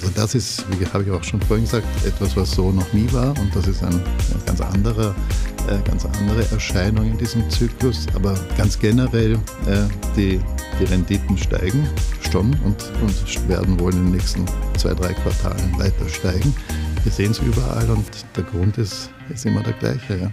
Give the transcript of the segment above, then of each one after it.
Also das ist, wie habe ich auch schon vorhin gesagt, etwas, was so noch nie war und das ist eine ganz andere, äh, ganz andere Erscheinung in diesem Zyklus. Aber ganz generell, äh, die, die Renditen steigen schon und, und werden wohl in den nächsten zwei, drei Quartalen weiter steigen. Wir sehen es überall und der Grund ist, ist immer der gleiche. Ja.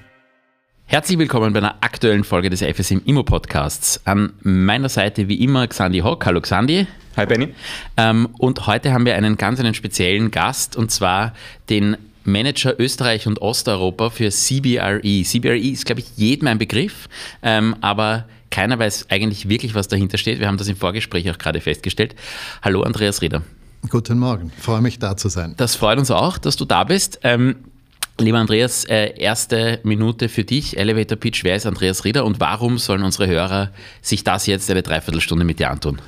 Herzlich willkommen bei einer aktuellen Folge des FSM Immo Podcasts. An meiner Seite wie immer Xandi Hock. Hallo Xandi. Hi Benny. Ähm, und heute haben wir einen ganz einen speziellen Gast und zwar den Manager Österreich und Osteuropa für CBRE. CBRE ist, glaube ich, jedem ein Begriff, ähm, aber keiner weiß eigentlich wirklich, was dahinter steht. Wir haben das im Vorgespräch auch gerade festgestellt. Hallo Andreas Rieder. Guten Morgen, freue mich da zu sein. Das freut uns auch, dass du da bist. Ähm, Lieber Andreas, äh, erste Minute für dich. Elevator Pitch, wer ist Andreas Rieder und warum sollen unsere Hörer sich das jetzt eine Dreiviertelstunde mit dir antun?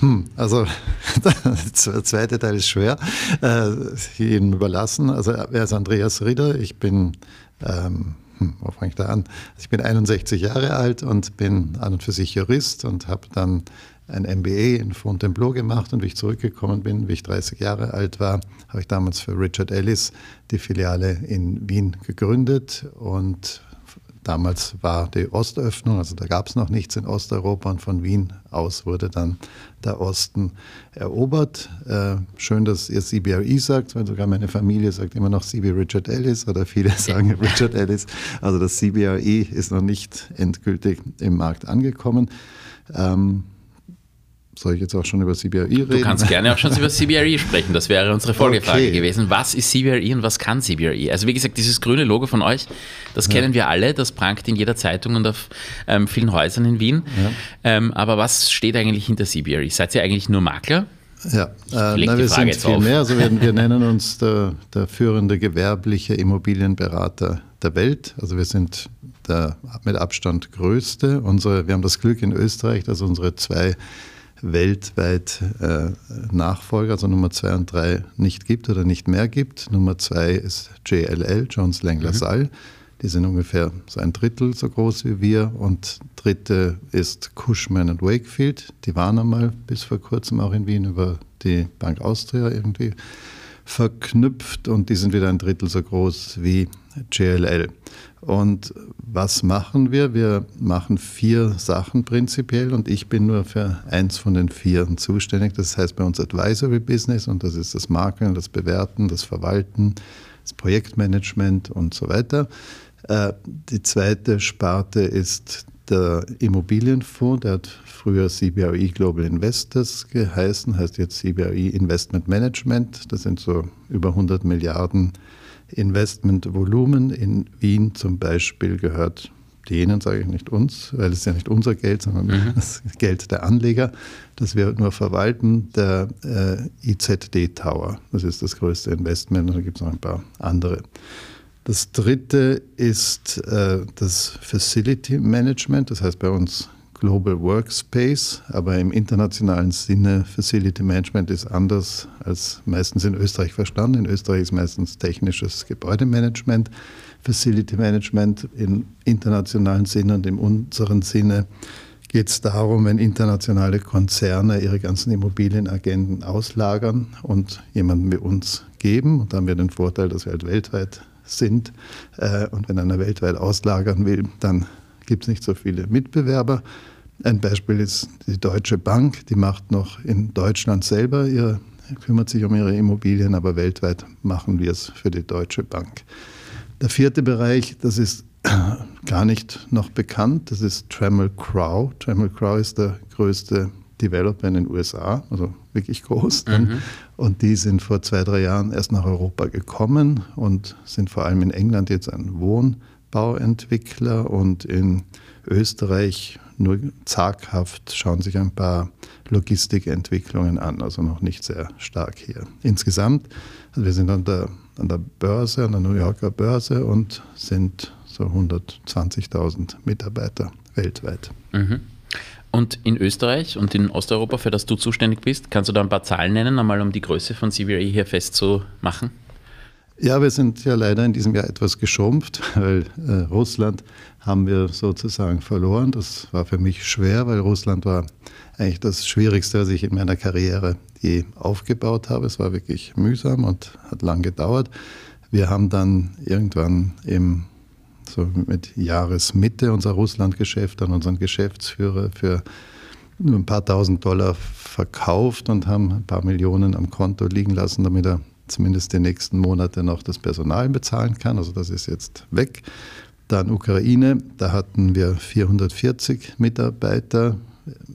Hm, also der zweite Teil ist schwer, äh, jedem überlassen. Also wer ist Andreas Rieder? Ich bin, ähm, hm, wo fange ich da an? Ich bin 61 Jahre alt und bin an und für sich Jurist und habe dann ein MBA in Fontainebleau gemacht und wie ich zurückgekommen bin, wie ich 30 Jahre alt war, habe ich damals für Richard Ellis die Filiale in Wien gegründet und damals war die Ostöffnung, also da gab es noch nichts in Osteuropa und von Wien aus wurde dann der Osten erobert. Äh, schön, dass ihr CBRE sagt, weil sogar meine Familie sagt immer noch CB Richard Ellis oder viele sagen Richard Ellis. Also das CBRE ist noch nicht endgültig im Markt angekommen. Ähm, soll ich jetzt auch schon über CBRE reden? Du kannst gerne auch schon über CBRE sprechen. Das wäre unsere Folgefrage okay. gewesen. Was ist CBRE und was kann CBRE? Also wie gesagt, dieses grüne Logo von euch, das ja. kennen wir alle. Das prangt in jeder Zeitung und auf ähm, vielen Häusern in Wien. Ja. Ähm, aber was steht eigentlich hinter CBRE? Seid ihr eigentlich nur Makler? Ja, äh, na, wir sind viel auf. mehr. Also wir, wir nennen uns der, der führende gewerbliche Immobilienberater der Welt. Also wir sind der mit Abstand größte. Unsere, wir haben das Glück in Österreich, dass unsere zwei weltweit äh, Nachfolger, also Nummer zwei und drei, nicht gibt oder nicht mehr gibt. Nummer zwei ist JLL, Jones Lang LaSalle. Mhm. Die sind ungefähr so ein Drittel so groß wie wir. Und dritte ist Cushman Wakefield. Die waren einmal bis vor kurzem auch in Wien über die Bank Austria irgendwie verknüpft und die sind wieder ein Drittel so groß wie JLL. Und was machen wir? Wir machen vier Sachen prinzipiell und ich bin nur für eins von den vier zuständig. Das heißt bei uns Advisory Business und das ist das Markeln, das Bewerten, das Verwalten, das Projektmanagement und so weiter. Äh, die zweite Sparte ist der Immobilienfonds, der hat früher CBRE Global Investors geheißen, heißt jetzt CBRE Investment Management. Das sind so über 100 Milliarden Investmentvolumen. In Wien zum Beispiel gehört denen, sage ich nicht uns, weil es ja nicht unser Geld, sondern mhm. das Geld der Anleger, das wir nur verwalten, der äh, IZD Tower. Das ist das größte Investment und da gibt es noch ein paar andere. Das dritte ist äh, das Facility Management, das heißt bei uns Global Workspace, aber im internationalen Sinne Facility Management ist anders als meistens in Österreich verstanden. In Österreich ist meistens technisches Gebäudemanagement, Facility Management im internationalen Sinne und in unserem Sinne geht es darum, wenn internationale Konzerne ihre ganzen Immobilienagenten auslagern und jemanden wie uns geben. Und da haben wir den Vorteil, dass wir halt weltweit sind. Äh, und wenn einer weltweit auslagern will, dann gibt es nicht so viele Mitbewerber. Ein Beispiel ist die Deutsche Bank, die macht noch in Deutschland selber ihre, kümmert sich um ihre Immobilien, aber weltweit machen wir es für die Deutsche Bank. Der vierte Bereich, das ist gar nicht noch bekannt, das ist Trammell Crow. Trammell Crow ist der größte Developer in den USA, also wirklich groß. Mhm. Und die sind vor zwei, drei Jahren erst nach Europa gekommen und sind vor allem in England jetzt ein Wohnbauentwickler und in Österreich nur zaghaft schauen sich ein paar Logistikentwicklungen an, also noch nicht sehr stark hier. Insgesamt, also wir sind an der, an der Börse, an der New Yorker Börse und sind so 120.000 Mitarbeiter weltweit. Mhm. Und in Österreich und in Osteuropa, für das du zuständig bist, kannst du da ein paar Zahlen nennen, einmal um die Größe von CBRE hier festzumachen? Ja, wir sind ja leider in diesem Jahr etwas geschrumpft, weil äh, Russland haben wir sozusagen verloren. Das war für mich schwer, weil Russland war eigentlich das Schwierigste, was ich in meiner Karriere je aufgebaut habe. Es war wirklich mühsam und hat lang gedauert. Wir haben dann irgendwann im so mit Jahresmitte unser Russlandgeschäft an unseren Geschäftsführer für ein paar tausend Dollar verkauft und haben ein paar Millionen am Konto liegen lassen, damit er zumindest die nächsten Monate noch das Personal bezahlen kann. Also das ist jetzt weg. Dann Ukraine, da hatten wir 440 Mitarbeiter.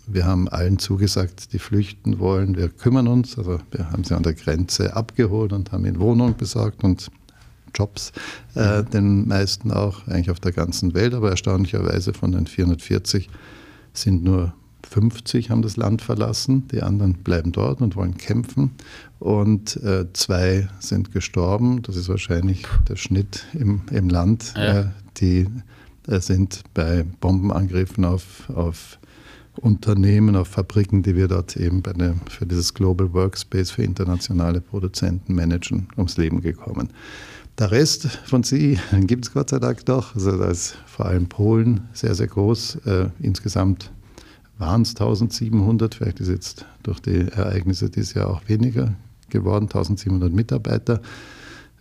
Wir haben allen zugesagt, die flüchten wollen. Wir kümmern uns. Also wir haben sie an der Grenze abgeholt und haben ihnen Wohnung besorgt und Jobs, äh, den meisten auch, eigentlich auf der ganzen Welt. Aber erstaunlicherweise von den 440 sind nur 50 haben das Land verlassen, die anderen bleiben dort und wollen kämpfen. Und äh, zwei sind gestorben. Das ist wahrscheinlich der Schnitt im, im Land. Ja. Äh, die äh, sind bei Bombenangriffen auf, auf Unternehmen, auf Fabriken, die wir dort eben der, für dieses Global Workspace für internationale Produzenten managen, ums Leben gekommen. Der Rest von Sie gibt es Gott sei Dank doch. Also da ist vor allem Polen sehr, sehr groß. Äh, insgesamt waren es 1700, vielleicht ist jetzt durch die Ereignisse dieses Jahr auch weniger geworden, 1700 Mitarbeiter.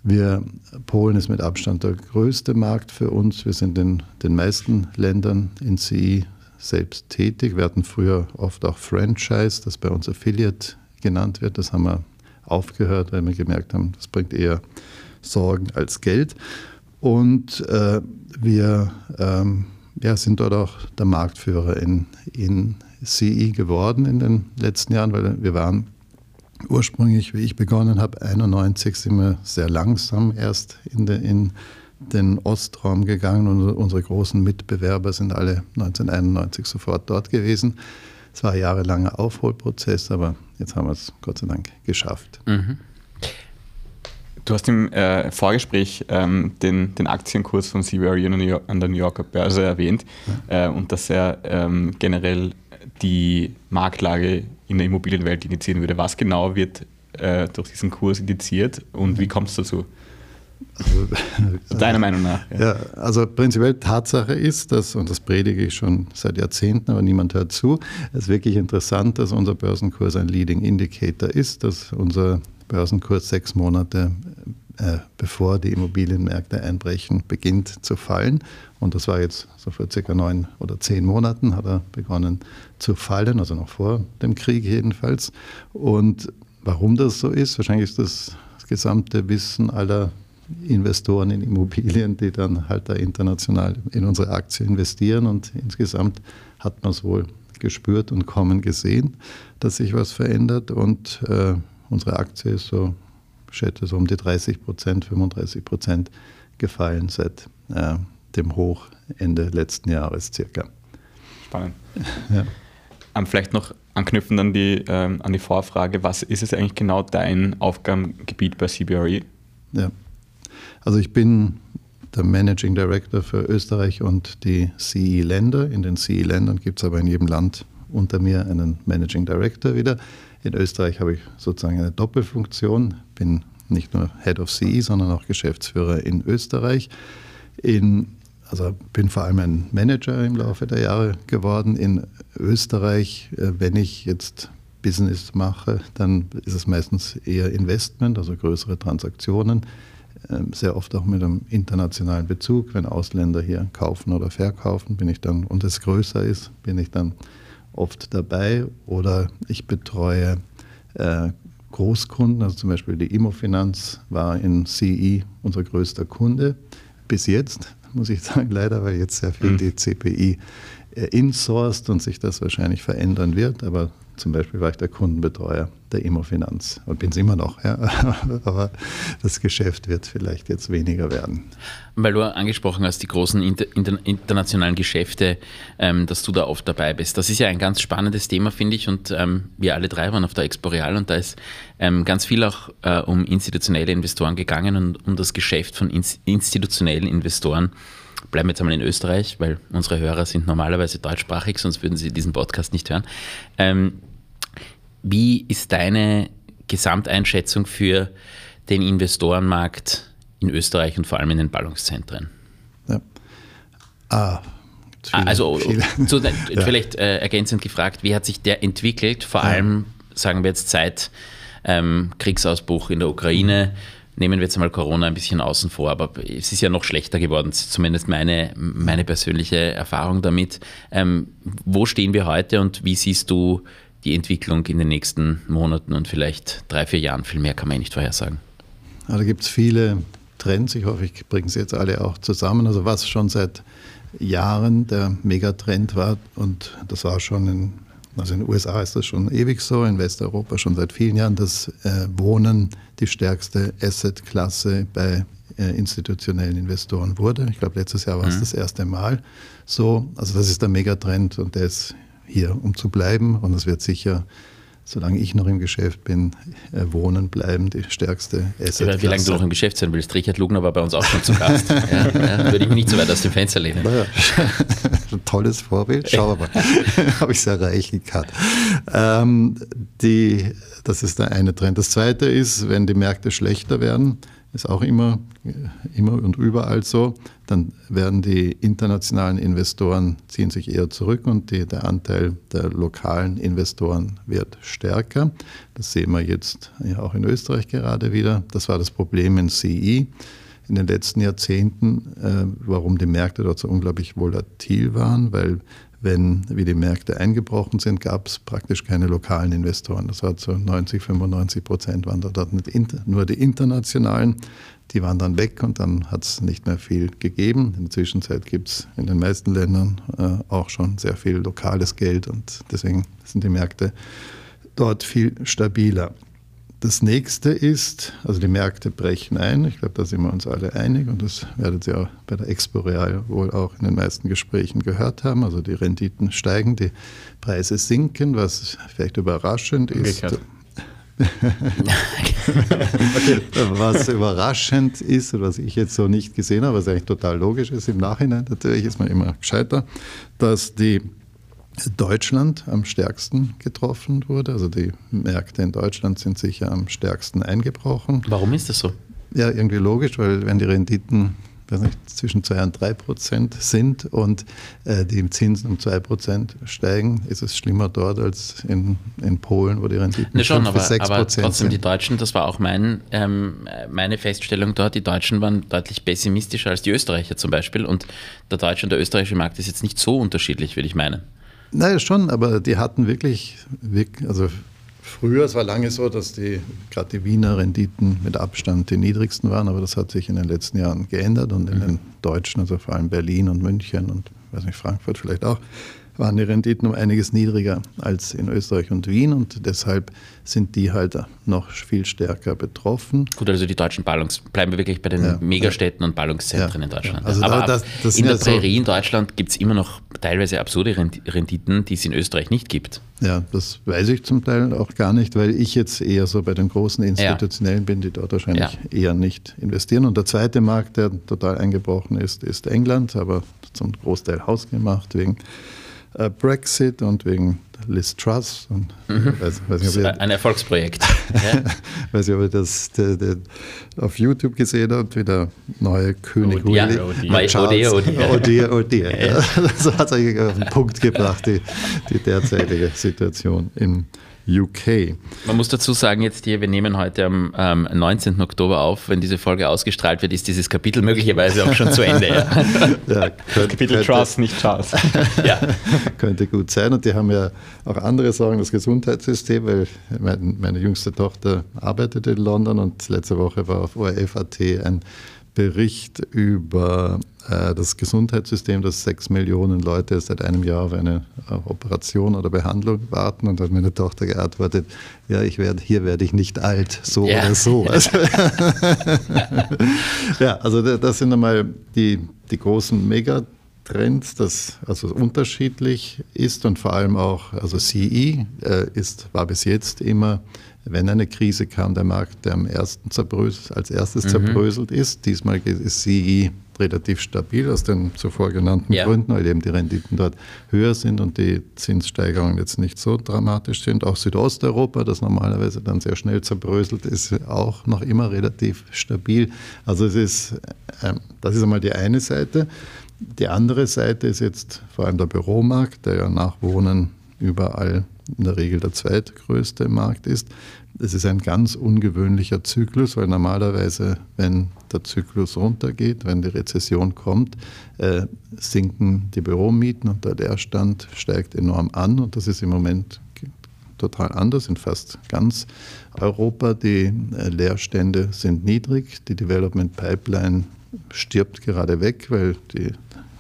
Wir, Polen ist mit Abstand der größte Markt für uns. Wir sind in den meisten Ländern in CI selbst tätig. Wir hatten früher oft auch Franchise, das bei uns Affiliate genannt wird. Das haben wir aufgehört, weil wir gemerkt haben, das bringt eher Sorgen als Geld. Und äh, wir ähm, ja, sind dort auch der Marktführer in, in CI geworden in den letzten Jahren, weil wir waren ursprünglich, wie ich begonnen habe, 91 sind wir sehr langsam erst in, de, in den Ostraum gegangen und unsere großen Mitbewerber sind alle 1991 sofort dort gewesen. Es war ein jahrelanger Aufholprozess, aber jetzt haben wir es Gott sei Dank geschafft. Mhm. Du hast im äh, Vorgespräch ähm, den, den Aktienkurs von CBRE an der New Yorker Börse erwähnt ja. äh, und dass er ähm, generell die Marktlage in der Immobilienwelt indizieren würde. Was genau wird äh, durch diesen Kurs indiziert und wie kommt es dazu? Also, Deiner Meinung nach? Ja. ja. also prinzipiell Tatsache ist, dass, und das predige ich schon seit Jahrzehnten, aber niemand hört zu, es ist wirklich interessant, dass unser Börsenkurs ein Leading Indicator ist, dass unser Börsenkurs sechs Monate äh, bevor die Immobilienmärkte einbrechen, beginnt zu fallen. Und das war jetzt so vor circa neun oder zehn Monaten hat er begonnen zu fallen, also noch vor dem Krieg jedenfalls. Und warum das so ist, wahrscheinlich ist das, das gesamte Wissen aller Investoren in Immobilien, die dann halt da international in unsere Aktie investieren. Und insgesamt hat man es wohl gespürt und kommen gesehen, dass sich was verändert. Und äh, unsere Aktie ist so, schätze so um die 30 Prozent, 35 Prozent gefallen seit äh, dem Hoch Ende letzten Jahres circa. Spannend. Ja. Um, ähm, vielleicht noch anknüpfend an die, ähm, an die Vorfrage, was ist es eigentlich genau dein Aufgabengebiet bei CBRE? Ja, also ich bin der Managing Director für Österreich und die CE-Länder. In den CE-Ländern gibt es aber in jedem Land unter mir einen Managing Director wieder. In Österreich habe ich sozusagen eine Doppelfunktion, bin nicht nur Head of CE, sondern auch Geschäftsführer in Österreich. In, also bin vor allem ein Manager im Laufe der Jahre geworden. In Österreich, äh, wenn ich jetzt Business mache, dann ist es meistens eher Investment, also größere Transaktionen, ähm, sehr oft auch mit einem internationalen Bezug. Wenn Ausländer hier kaufen oder verkaufen, bin ich dann, und es größer ist, bin ich dann oft dabei oder ich betreue äh, Großkunden, also zum Beispiel die Immofinanz war in CI unser größter Kunde bis jetzt, muss ich sagen, leider, weil jetzt sehr viel mhm. die CPI äh, insourced und sich das wahrscheinlich verändern wird, aber zum Beispiel war ich der Kundenbetreuer der Immofinanz und bin es immer noch. Ja. Aber das Geschäft wird vielleicht jetzt weniger werden. Weil du angesprochen hast, die großen inter, inter, internationalen Geschäfte, ähm, dass du da oft dabei bist. Das ist ja ein ganz spannendes Thema, finde ich. Und ähm, wir alle drei waren auf der Expo Real und da ist ähm, ganz viel auch äh, um institutionelle Investoren gegangen und um das Geschäft von ins, institutionellen Investoren bleiben wir jetzt einmal in Österreich, weil unsere Hörer sind normalerweise deutschsprachig, sonst würden sie diesen Podcast nicht hören. Ähm, wie ist deine Gesamteinschätzung für den Investorenmarkt in Österreich und vor allem in den Ballungszentren? Ja. Ah, viele, also so, vielleicht äh, ergänzend gefragt, wie hat sich der entwickelt, vor ja. allem, sagen wir jetzt, seit ähm, Kriegsausbruch in der Ukraine? Nehmen wir jetzt mal Corona ein bisschen außen vor, aber es ist ja noch schlechter geworden, zumindest meine, meine persönliche Erfahrung damit. Ähm, wo stehen wir heute und wie siehst du die Entwicklung in den nächsten Monaten und vielleicht drei, vier Jahren? Viel mehr kann man ja nicht vorhersagen. Ja, da gibt es viele Trends. Ich hoffe, ich bringe sie jetzt alle auch zusammen. Also was schon seit Jahren der Megatrend war und das war schon in also in den USA ist das schon ewig so, in Westeuropa schon seit vielen Jahren, dass äh, Wohnen die stärkste Assetklasse bei äh, institutionellen Investoren wurde. Ich glaube, letztes Jahr war es mhm. das erste Mal so. Also das ist der Megatrend und der ist hier, um zu bleiben. Und es wird sicher solange ich noch im Geschäft bin, äh, wohnen bleiben, die stärkste Asset. Wie lange du noch im Geschäft sein willst. Richard Lugner war bei uns auch schon zu Gast. ja, ja, würde ich mich nicht so weit aus dem Fenster lehnen. Naja, tolles Vorbild. Schauen wir mal, ob ich es erreichen kann. Ähm, die, das ist der eine Trend. Das zweite ist, wenn die Märkte schlechter werden, ist auch immer, immer und überall so, dann werden die internationalen Investoren ziehen sich eher zurück und die, der Anteil der lokalen Investoren wird stärker. Das sehen wir jetzt ja auch in Österreich gerade wieder. Das war das Problem in CI in den letzten Jahrzehnten, äh, warum die Märkte dort so unglaublich volatil waren, weil wenn, wie die Märkte eingebrochen sind, gab es praktisch keine lokalen Investoren. Das war zu 90, 95 Prozent waren da dort nur die internationalen. Die waren dann weg und dann hat es nicht mehr viel gegeben. In der Zwischenzeit gibt es in den meisten Ländern äh, auch schon sehr viel lokales Geld und deswegen sind die Märkte dort viel stabiler. Das nächste ist, also die Märkte brechen ein. Ich glaube, da sind wir uns alle einig und das werdet ihr auch bei der Expo Real wohl auch in den meisten Gesprächen gehört haben. Also die Renditen steigen, die Preise sinken, was vielleicht überraschend ist. was überraschend ist und was ich jetzt so nicht gesehen habe, was eigentlich total logisch ist im Nachhinein, natürlich ist man immer gescheiter, dass die Deutschland am stärksten getroffen wurde. Also die Märkte in Deutschland sind sicher am stärksten eingebrochen. Warum ist das so? Ja, irgendwie logisch, weil wenn die Renditen nicht, zwischen 2 und 3 Prozent sind und äh, die Zinsen um 2 Prozent steigen, ist es schlimmer dort als in, in Polen, wo die Renditen ne, schon, 5 aber, bis 6 aber Prozent trotzdem sind. die Deutschen, das war auch mein, ähm, meine Feststellung dort, die Deutschen waren deutlich pessimistischer als die Österreicher zum Beispiel und der deutsche und der österreichische Markt ist jetzt nicht so unterschiedlich, würde ich meinen. Naja, schon, aber die hatten wirklich, also früher, es war lange so, dass die, gerade die Wiener Renditen mit Abstand die niedrigsten waren, aber das hat sich in den letzten Jahren geändert und in mhm. den deutschen, also vor allem Berlin und München und weiß nicht, Frankfurt vielleicht auch, waren die Renditen um einiges niedriger als in Österreich und Wien und deshalb sind die halt noch viel stärker betroffen. Gut, also die deutschen Ballungs, bleiben wir wirklich bei den ja, Megastädten ja. und Ballungszentren ja, in Deutschland. Also Aber das, das in der Prärie so in Deutschland gibt es immer noch teilweise absurde Renditen, die es in Österreich nicht gibt. Ja, das weiß ich zum Teil auch gar nicht, weil ich jetzt eher so bei den großen Institutionellen bin, die dort wahrscheinlich eher nicht investieren. Und der zweite Markt, der total eingebrochen ist, ist England, aber zum Großteil hausgemacht wegen Brexit und wegen Liz Truss. Und mhm. weiß, weiß nicht, ihr, ein Erfolgsprojekt. ja. weiß nicht, ob ihr das de, de, auf YouTube gesehen habt, wie der neue König dear. Oh, dear. Ja. Das hat es eigentlich auf den Punkt gebracht, die, die derzeitige Situation in UK. Man muss dazu sagen, jetzt hier, wir nehmen heute am ähm, 19. Oktober auf. Wenn diese Folge ausgestrahlt wird, ist dieses Kapitel möglicherweise auch schon zu Ende. Ja. ja könnte, Kapitel Trust, nicht Charles. ja. Könnte gut sein. Und die haben ja auch andere Sorgen, das Gesundheitssystem, weil mein, meine jüngste Tochter arbeitet in London und letzte Woche war auf ORF.at ein Bericht über äh, das Gesundheitssystem, dass sechs Millionen Leute seit einem Jahr auf eine Operation oder Behandlung warten. Und dann hat meine Tochter geantwortet, ja, ich werde, hier werde ich nicht alt, so ja. oder so. Also, ja, also das sind einmal die, die großen Megatrends. Trends, das also unterschiedlich ist und vor allem auch, also CE äh, ist, war bis jetzt immer, wenn eine Krise kam, der Markt, der am ersten zerbröselt, als erstes mhm. zerbröselt ist. Diesmal ist CE relativ stabil aus den zuvor genannten ja. Gründen, weil eben die Renditen dort höher sind und die Zinssteigerungen jetzt nicht so dramatisch sind. Auch Südosteuropa, das normalerweise dann sehr schnell zerbröselt, ist auch noch immer relativ stabil. Also es ist, äh, das ist einmal die eine Seite. Die andere Seite ist jetzt vor allem der Büromarkt, der ja nach Wohnen überall in der Regel der zweitgrößte Markt ist. Es ist ein ganz ungewöhnlicher Zyklus, weil normalerweise, wenn der Zyklus runtergeht, wenn die Rezession kommt, äh, sinken die Büromieten und der Leerstand steigt enorm an. Und das ist im Moment total anders in fast ganz Europa. Die äh, Leerstände sind niedrig, die Development Pipeline stirbt gerade weg, weil die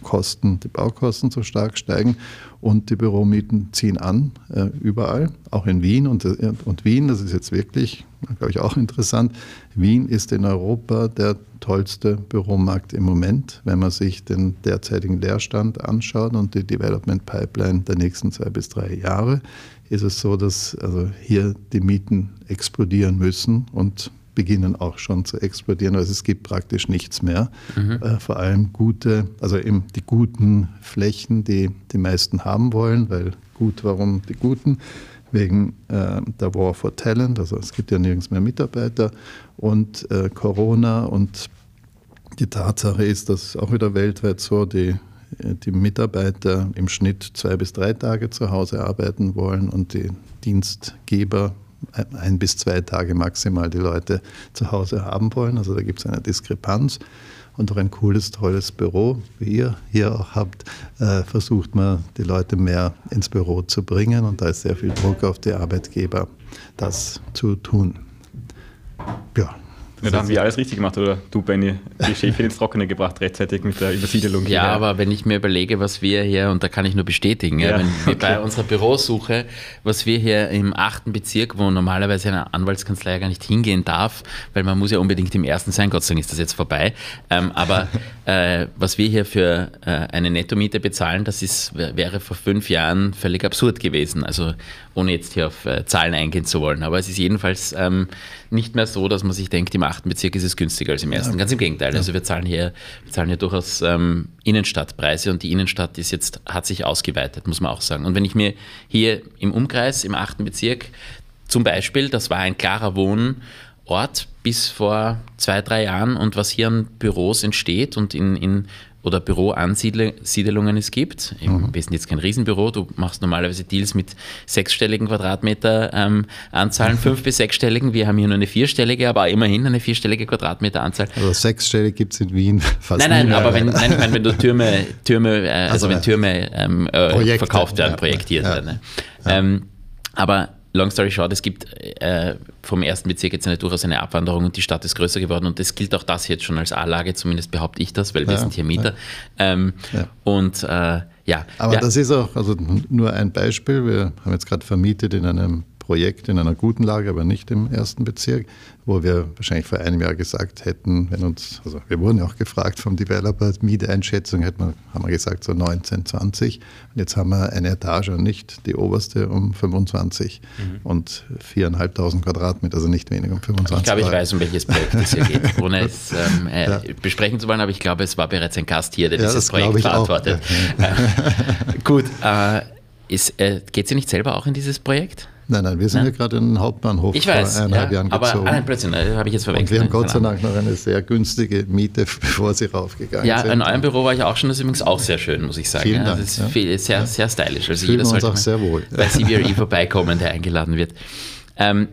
Kosten, die Baukosten so stark steigen und die Büromieten ziehen an, äh, überall, auch in Wien. Und, äh, und Wien, das ist jetzt wirklich, glaube ich, auch interessant, Wien ist in Europa der tollste Büromarkt im Moment, wenn man sich den derzeitigen Leerstand anschaut und die Development Pipeline der nächsten zwei bis drei Jahre, ist es so, dass also hier die Mieten explodieren müssen und beginnen auch schon zu explodieren. Also es gibt praktisch nichts mehr. Mhm. Äh, vor allem gute, also eben die guten Flächen, die die meisten haben wollen, weil gut, warum die guten? Wegen äh, der War for Talent, also es gibt ja nirgends mehr Mitarbeiter und äh, Corona und die Tatsache ist, dass auch wieder weltweit so die die Mitarbeiter im Schnitt zwei bis drei Tage zu Hause arbeiten wollen und die Dienstgeber ein bis zwei Tage maximal die Leute zu Hause haben wollen. Also da gibt es eine Diskrepanz. Und auch ein cooles, tolles Büro, wie ihr hier auch habt, äh, versucht man, die Leute mehr ins Büro zu bringen. Und da ist sehr viel Druck auf die Arbeitgeber, das zu tun. Ja, ja, da haben wir alles richtig gemacht, oder du, Benny, die Schäfchen ins Trockene gebracht, rechtzeitig mit der Übersiedelung. Ja, hierher. aber wenn ich mir überlege, was wir hier, und da kann ich nur bestätigen, ja, wenn okay. bei unserer Bürosuche, was wir hier im achten Bezirk, wo normalerweise eine Anwaltskanzlei ja gar nicht hingehen darf, weil man muss ja unbedingt im ersten sein, Gott sei Dank ist das jetzt vorbei, ähm, aber äh, was wir hier für äh, eine Nettomiete bezahlen, das ist, wäre vor fünf Jahren völlig absurd gewesen. Also ohne jetzt hier auf äh, Zahlen eingehen zu wollen. Aber es ist jedenfalls ähm, nicht mehr so, dass man sich denkt, im achten Bezirk ist es günstiger als im ersten. Ja. Ganz im Gegenteil. Ja. Also wir zahlen hier, wir zahlen hier durchaus ähm, Innenstadtpreise und die Innenstadt ist jetzt, hat sich ausgeweitet, muss man auch sagen. Und wenn ich mir hier im Umkreis, im achten Bezirk, zum Beispiel, das war ein klarer Wohnort bis vor zwei, drei Jahren und was hier an Büros entsteht und in, in oder Büroansiedelungen es gibt. Mhm. Wir sind jetzt kein Riesenbüro, du machst normalerweise Deals mit sechsstelligen Quadratmeter ähm, Anzahlen, fünf bis sechsstelligen. Wir haben hier nur eine vierstellige, aber immerhin eine vierstellige Quadratmeteranzahl. Also sechsstellig gibt es in Wien fast Nein, nein, aber wenn, nein, ich meine, wenn du Türme, Türme äh, also, also, wenn Türme ähm, äh, verkauft werden, projektiert werden. Ne? Ähm, aber long story short, es gibt äh, vom ersten Bezirk jetzt eine, durchaus eine Abwanderung und die Stadt ist größer geworden und das gilt auch das jetzt schon als A-Lage, zumindest behaupte ich das, weil ja, wir sind hier Mieter. Ja. Ähm, ja. Und äh, ja. Aber das ist auch, also nur ein Beispiel, wir haben jetzt gerade vermietet in einem Projekt in einer guten Lage, aber nicht im ersten Bezirk, wo wir wahrscheinlich vor einem Jahr gesagt hätten, wenn uns, also wir wurden ja auch gefragt vom Developer, Mieteinschätzung, hätten wir, haben wir gesagt so 19, 20. Und jetzt haben wir eine Etage und nicht die oberste um 25 mhm. und 4.500 Quadratmeter, also nicht weniger um 25. Ich glaube, ich weiß, um welches Projekt es hier geht, ohne es ähm, äh, ja. besprechen zu wollen, aber ich glaube, es war bereits ein Gast hier, der ja, dieses Projekt verantwortet. Ja. Gut, äh, äh, geht sie nicht selber auch in dieses Projekt? Nein, nein, wir sind nein? ja gerade in den Hauptbahnhof ich weiß, vor eineinhalb ja, Jahren aber, gezogen. Aber Blödsinn, habe ich jetzt verwechselt. Und wir haben Gott sei Dank noch eine sehr günstige Miete, bevor sie raufgegangen ja, sind. Ja, in eurem Büro war ich auch schon, das ist übrigens auch sehr schön, muss ich sagen. Vielen Dank. Ist viel, sehr, sehr stylisch. Also Fühlen jeder uns auch sehr wohl. Bei CBRE vorbeikommen, der eingeladen wird. Ähm,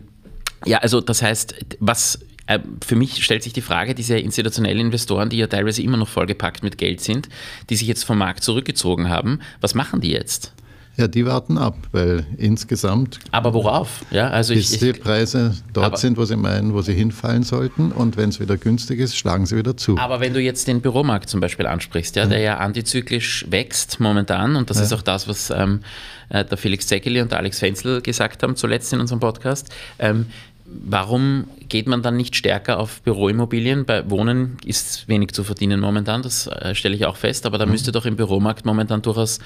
ja, also das heißt, was äh, für mich stellt sich die Frage, diese institutionellen Investoren, die ja teilweise immer noch vollgepackt mit Geld sind, die sich jetzt vom Markt zurückgezogen haben, was machen die jetzt? Ja, die warten ab, weil insgesamt. Aber worauf? Ja, also bis ich, die Preise dort sind, wo sie meinen, wo sie hinfallen sollten. Und wenn es wieder günstig ist, schlagen sie wieder zu. Aber wenn du jetzt den Büromarkt zum Beispiel ansprichst, ja, der ja antizyklisch wächst momentan, und das ja. ist auch das, was ähm, äh, der Felix Zeckeli und der Alex Fenzel gesagt haben, zuletzt in unserem Podcast. Ähm, warum geht man dann nicht stärker auf Büroimmobilien? Bei Wohnen ist wenig zu verdienen momentan, das äh, stelle ich auch fest, aber da mhm. müsste doch im Büromarkt momentan durchaus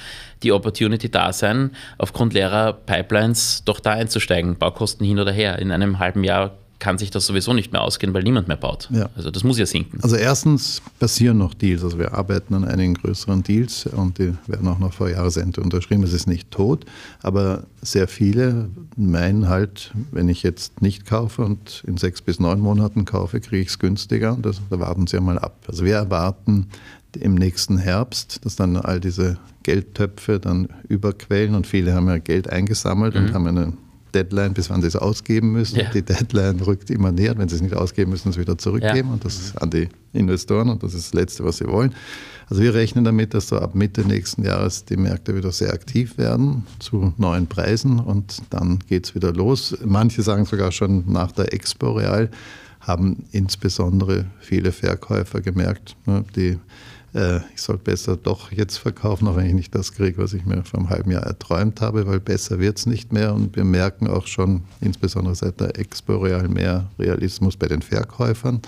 die Opportunity da sein, aufgrund leerer Pipelines doch da einzusteigen, Baukosten hin oder her. In einem halben Jahr kann sich das sowieso nicht mehr ausgehen, weil niemand mehr baut. Ja. Also das muss ja sinken. Also erstens passieren noch Deals. Also wir arbeiten an einigen größeren Deals und die werden auch noch vor Jahresende unterschrieben. Es ist nicht tot, aber sehr viele meinen halt, wenn ich jetzt nicht kaufe und in sechs bis neun Monaten kaufe, kriege ich es günstiger und das, da warten sie ja mal ab. Also wir erwarten im nächsten Herbst, dass dann all diese Geldtöpfe dann überquellen und viele haben ja Geld eingesammelt mhm. und haben eine Deadline, bis wann sie es ausgeben müssen. Ja. Die Deadline rückt immer näher. Wenn sie es nicht ausgeben, müssen sie es wieder zurückgeben. Ja. Und das an die Investoren. Und das ist das Letzte, was sie wollen. Also wir rechnen damit, dass so ab Mitte nächsten Jahres die Märkte wieder sehr aktiv werden zu neuen Preisen. Und dann geht es wieder los. Manche sagen sogar schon nach der Expo Real haben insbesondere viele Verkäufer gemerkt, ne, die äh, ich soll besser doch jetzt verkaufen, auch wenn ich nicht das kriege, was ich mir vor einem halben Jahr erträumt habe, weil besser wird es nicht mehr. Und wir merken auch schon, insbesondere seit der Expo Real, mehr Realismus bei den Verkäufern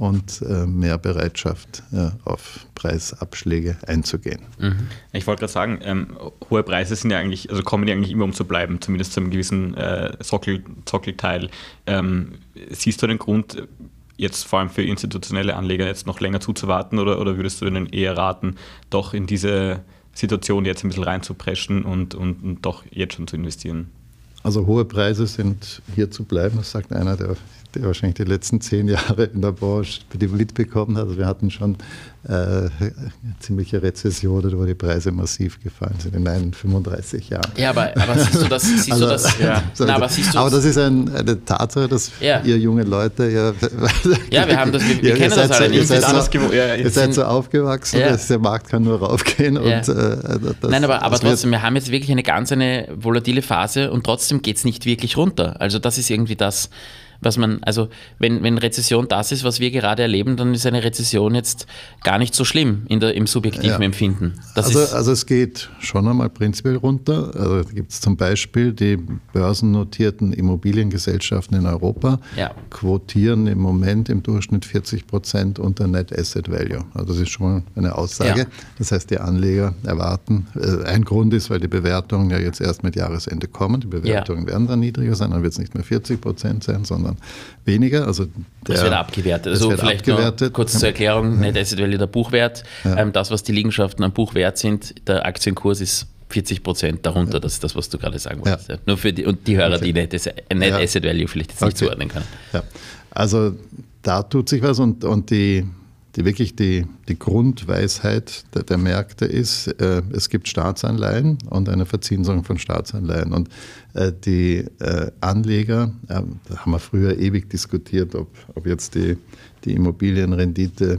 und äh, mehr Bereitschaft, äh, auf Preisabschläge einzugehen. Mhm. Ich wollte gerade sagen, ähm, hohe Preise sind ja eigentlich, also kommen ja eigentlich immer um zu bleiben, zumindest zu einem gewissen äh, Sockel, Sockelteil. Ähm, siehst du den Grund, jetzt vor allem für institutionelle Anleger jetzt noch länger zuzuwarten oder, oder würdest du ihnen eher raten, doch in diese Situation jetzt ein bisschen reinzupreschen und, und, und doch jetzt schon zu investieren? Also hohe Preise sind hier zu bleiben, das sagt einer, der, der wahrscheinlich die letzten zehn Jahre in der Branche mitbekommen hat. Also wir hatten schon äh, eine ziemliche Rezession, wo die Preise massiv gefallen sind in den 35 Jahren. Ja, aber, aber siehst du das? Siehst also, du das ja. Na, aber, siehst du aber das ist ein, eine Tatsache, dass ja. ihr junge Leute ja. Ja, wir haben das, wir, wir kennen das nicht. Ihr seid, so, ja, ihr seid so aufgewachsen, dass der Markt kann nur raufgehen. Und, äh, das, Nein, aber, aber trotzdem, wir haben jetzt wirklich eine ganz eine volatile Phase und trotzdem geht es nicht wirklich runter. Also das ist irgendwie das was man, also wenn, wenn Rezession das ist, was wir gerade erleben, dann ist eine Rezession jetzt gar nicht so schlimm in der, im subjektiven ja. Empfinden. Also, also, es geht schon einmal prinzipiell runter. Also gibt es zum Beispiel die börsennotierten Immobiliengesellschaften in Europa, ja. quotieren im Moment im Durchschnitt 40 Prozent unter Net Asset Value. Also das ist schon mal eine Aussage. Ja. Das heißt, die Anleger erwarten, äh, ein Grund ist, weil die Bewertungen ja jetzt erst mit Jahresende kommen. Die Bewertungen werden dann niedriger sein, dann wird es nicht mehr 40 Prozent sein, sondern sondern weniger. Also der, das wird abgewertet. Also wird vielleicht abgewertet. kurz zur Erklärung, Net Asset Value der Buchwert. Ja. Ähm, das, was die Liegenschaften am Buch wert sind, der Aktienkurs ist 40 Prozent darunter, ja. das ist das, was du gerade sagen wolltest. Ja. Nur für die, und die Hörer, okay. die Net, Net Asset Value vielleicht jetzt nicht okay. zuordnen können. Ja. Also da tut sich was und, und die, die wirklich die, die Grundweisheit der, der Märkte ist, äh, es gibt Staatsanleihen und eine Verzinsung von Staatsanleihen. Und äh, die äh, Anleger, da haben wir früher ewig diskutiert, ob, ob jetzt die, die Immobilienrendite äh,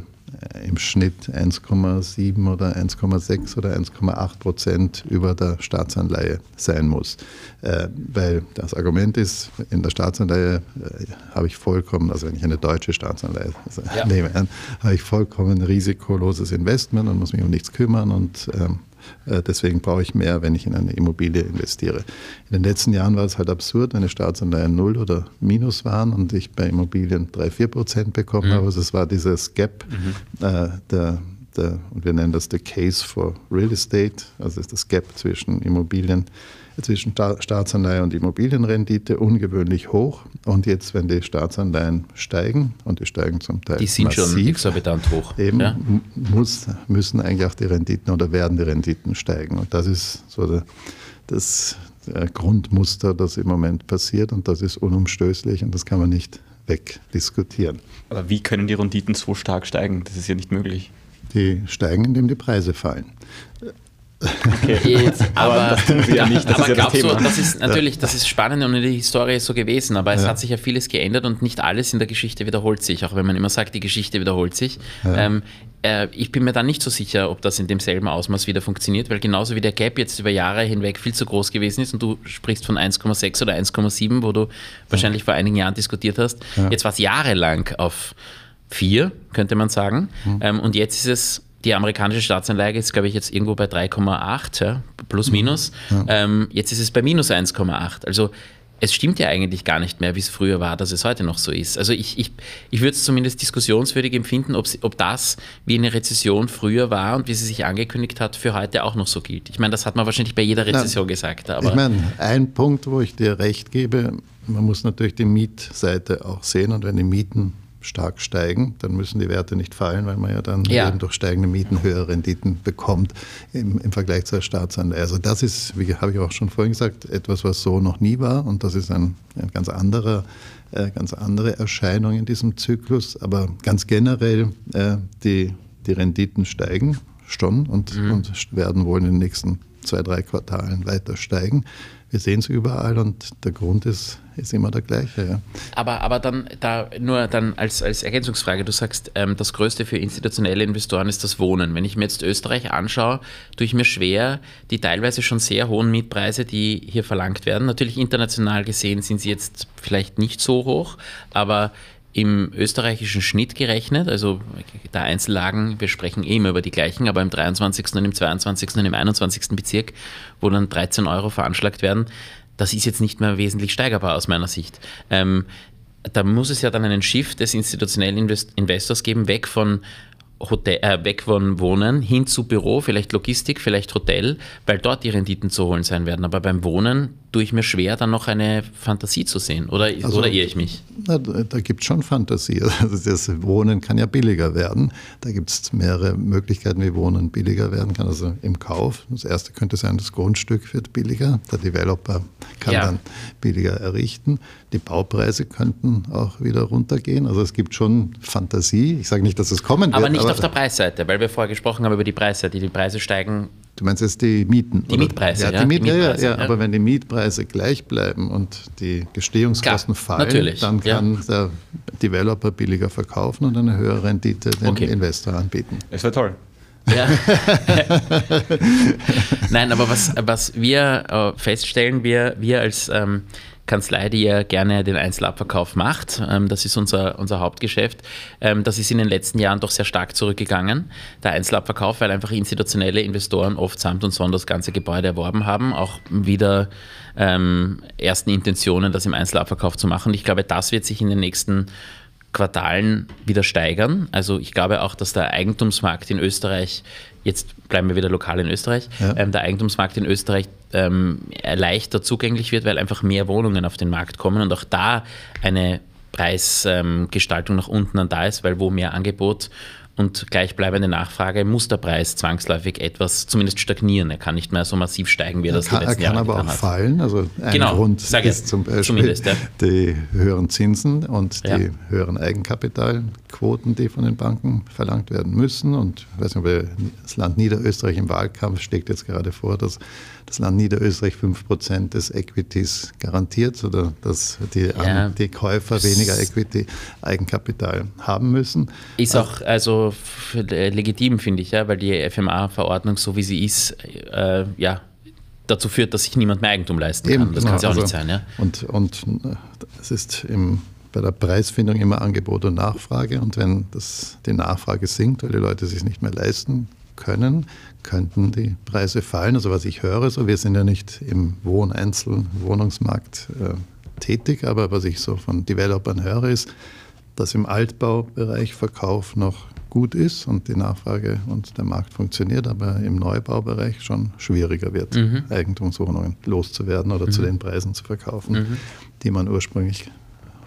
im Schnitt 1,7 oder 1,6 oder 1,8 Prozent über der Staatsanleihe sein muss. Äh, weil das Argument ist, in der Staatsanleihe äh, habe ich vollkommen, also wenn ich eine deutsche Staatsanleihe ja. nehme, habe ich vollkommen risikoloses Investment und muss mich um nichts kümmern und ähm, äh, deswegen brauche ich mehr, wenn ich in eine Immobilie investiere. In den letzten Jahren war es halt absurd, wenn die Staatsanleihen null oder minus waren und ich bei Immobilien 3, 4 Prozent bekommen mhm. habe. Also es war dieses Gap mhm. äh, der, der, und wir nennen das the case for real estate, also das Gap zwischen Immobilien zwischen Staatsanleihe und Immobilienrendite ungewöhnlich hoch. Und jetzt, wenn die Staatsanleihen steigen, und die steigen zum Teil Die sind massiv, schon exorbitant hoch. Eben ja? muss, müssen eigentlich auch die Renditen oder werden die Renditen steigen. Und das ist so der, das Grundmuster, das im Moment passiert. Und das ist unumstößlich und das kann man nicht wegdiskutieren. Aber wie können die Renditen so stark steigen? Das ist ja nicht möglich. Die steigen, indem die Preise fallen. Okay. Jetzt, aber, aber das tun sie ja nicht. Das aber ist ja das Thema. Du, das ist natürlich, das ist spannend und in der Historie ist so gewesen, aber es ja. hat sich ja vieles geändert und nicht alles in der Geschichte wiederholt sich, auch wenn man immer sagt, die Geschichte wiederholt sich. Ja. Ähm, äh, ich bin mir da nicht so sicher, ob das in demselben Ausmaß wieder funktioniert, weil genauso wie der Gap jetzt über Jahre hinweg viel zu groß gewesen ist und du sprichst von 1,6 oder 1,7, wo du wahrscheinlich vor einigen Jahren diskutiert hast, jetzt war es jahrelang auf 4, könnte man sagen. Mhm. Ähm, und jetzt ist es die amerikanische Staatsanleihe ist, glaube ich, jetzt irgendwo bei 3,8, ja, plus minus. Ja. Ähm, jetzt ist es bei minus 1,8. Also es stimmt ja eigentlich gar nicht mehr, wie es früher war, dass es heute noch so ist. Also ich, ich, ich würde es zumindest diskussionswürdig empfinden, ob, ob das, wie eine Rezession früher war und wie sie sich angekündigt hat, für heute auch noch so gilt. Ich meine, das hat man wahrscheinlich bei jeder Rezession Na, gesagt. Aber ich meine, ein Punkt, wo ich dir recht gebe, man muss natürlich die Mietseite auch sehen und wenn die Mieten stark steigen, dann müssen die Werte nicht fallen, weil man ja dann ja. eben durch steigende Mieten höhere Renditen bekommt im, im Vergleich zur Staatsanleihe. Also das ist, wie habe ich auch schon vorhin gesagt, etwas, was so noch nie war und das ist ein, ein ganz anderer äh, ganz andere Erscheinung in diesem Zyklus, aber ganz generell äh, die, die Renditen steigen schon und, mhm. und werden wohl in den nächsten zwei, drei Quartalen weiter steigen. Wir sehen es überall und der Grund ist, ist immer der gleiche. Ja. Aber, aber dann da nur dann als, als Ergänzungsfrage, du sagst, ähm, das Größte für institutionelle Investoren ist das Wohnen. Wenn ich mir jetzt Österreich anschaue, tue ich mir schwer, die teilweise schon sehr hohen Mietpreise, die hier verlangt werden. Natürlich international gesehen sind sie jetzt vielleicht nicht so hoch, aber im österreichischen Schnitt gerechnet, also der Einzellagen, wir sprechen eh immer über die gleichen, aber im 23. und im 22. und im 21. Bezirk, wo dann 13 Euro veranschlagt werden, das ist jetzt nicht mehr wesentlich steigerbar aus meiner Sicht. Ähm, da muss es ja dann einen Shift des institutionellen Invest Investors geben, weg von Hotel, äh, weg von Wohnen hin zu Büro, vielleicht Logistik, vielleicht Hotel, weil dort die Renditen zu holen sein werden. Aber beim Wohnen tue ich mir schwer, dann noch eine Fantasie zu sehen. Oder, also, oder irre ich mich? Na, da gibt es schon Fantasie. Also das Wohnen kann ja billiger werden. Da gibt es mehrere Möglichkeiten, wie Wohnen billiger werden kann. Also im Kauf. Das erste könnte sein, das Grundstück wird billiger. Der Developer kann ja. dann billiger errichten. Die Baupreise könnten auch wieder runtergehen. Also es gibt schon Fantasie. Ich sage nicht, dass es kommen wird. Aber nicht aber auf der Preisseite, weil wir vorher gesprochen haben über die Preisseite. Die Preise steigen Du meinst jetzt die Mieten? Die oder? Mietpreise, ja. Die, Miet, die Mietpreise, ja, ja, aber wenn die Mietpreise gleich bleiben und die Gestehungskosten Klar, fallen, natürlich, dann kann der Developer billiger verkaufen und eine höhere Rendite dem okay. Investor anbieten. Es wäre toll. Ja. Nein, aber was, was wir äh, feststellen, wir, wir als ähm, Kanzlei, die ja gerne den Einzelabverkauf macht. Ähm, das ist unser, unser Hauptgeschäft. Ähm, das ist in den letzten Jahren doch sehr stark zurückgegangen, der Einzelabverkauf, weil einfach institutionelle Investoren oft samt und sonders ganze Gebäude erworben haben, auch wieder ähm, ersten Intentionen, das im Einzelabverkauf zu machen. Ich glaube, das wird sich in den nächsten Quartalen wieder steigern. Also ich glaube auch, dass der Eigentumsmarkt in Österreich, jetzt bleiben wir wieder lokal in Österreich, ja. ähm, der Eigentumsmarkt in Österreich ähm, leichter zugänglich wird, weil einfach mehr Wohnungen auf den Markt kommen und auch da eine Preisgestaltung ähm, nach unten dann da ist, weil wo mehr Angebot und gleichbleibende Nachfrage muss der Preis zwangsläufig etwas zumindest stagnieren. Er kann nicht mehr so massiv steigen, wie er das kann, die letzten Er kann aber auch hat. fallen. Also ein genau, Grund ist zum Beispiel ja. die höheren Zinsen und die ja. höheren Eigenkapitalquoten, die von den Banken verlangt werden müssen. Und ich weiß nicht, ob das Land Niederösterreich im Wahlkampf steckt jetzt gerade vor, dass das Land Niederösterreich 5% des Equities garantiert oder dass die, ja. die Käufer weniger Equity, Eigenkapital haben müssen. Ist auch also legitim, finde ich, ja, weil die FMA-Verordnung, so wie sie ist, äh, ja, dazu führt, dass sich niemand mehr Eigentum leisten kann. Eben, das kann es ja auch also, nicht sein. Ja? Und, und es ist im, bei der Preisfindung immer Angebot und Nachfrage. Und wenn das, die Nachfrage sinkt, weil die Leute sich nicht mehr leisten können, könnten die Preise fallen. Also was ich höre, so wir sind ja nicht im Wohneinzelwohnungsmarkt äh, tätig, aber was ich so von Developern höre, ist, dass im Altbaubereich Verkauf noch gut ist und die Nachfrage und der Markt funktioniert, aber im Neubaubereich schon schwieriger wird, mhm. Eigentumswohnungen loszuwerden oder mhm. zu den Preisen zu verkaufen, mhm. die man ursprünglich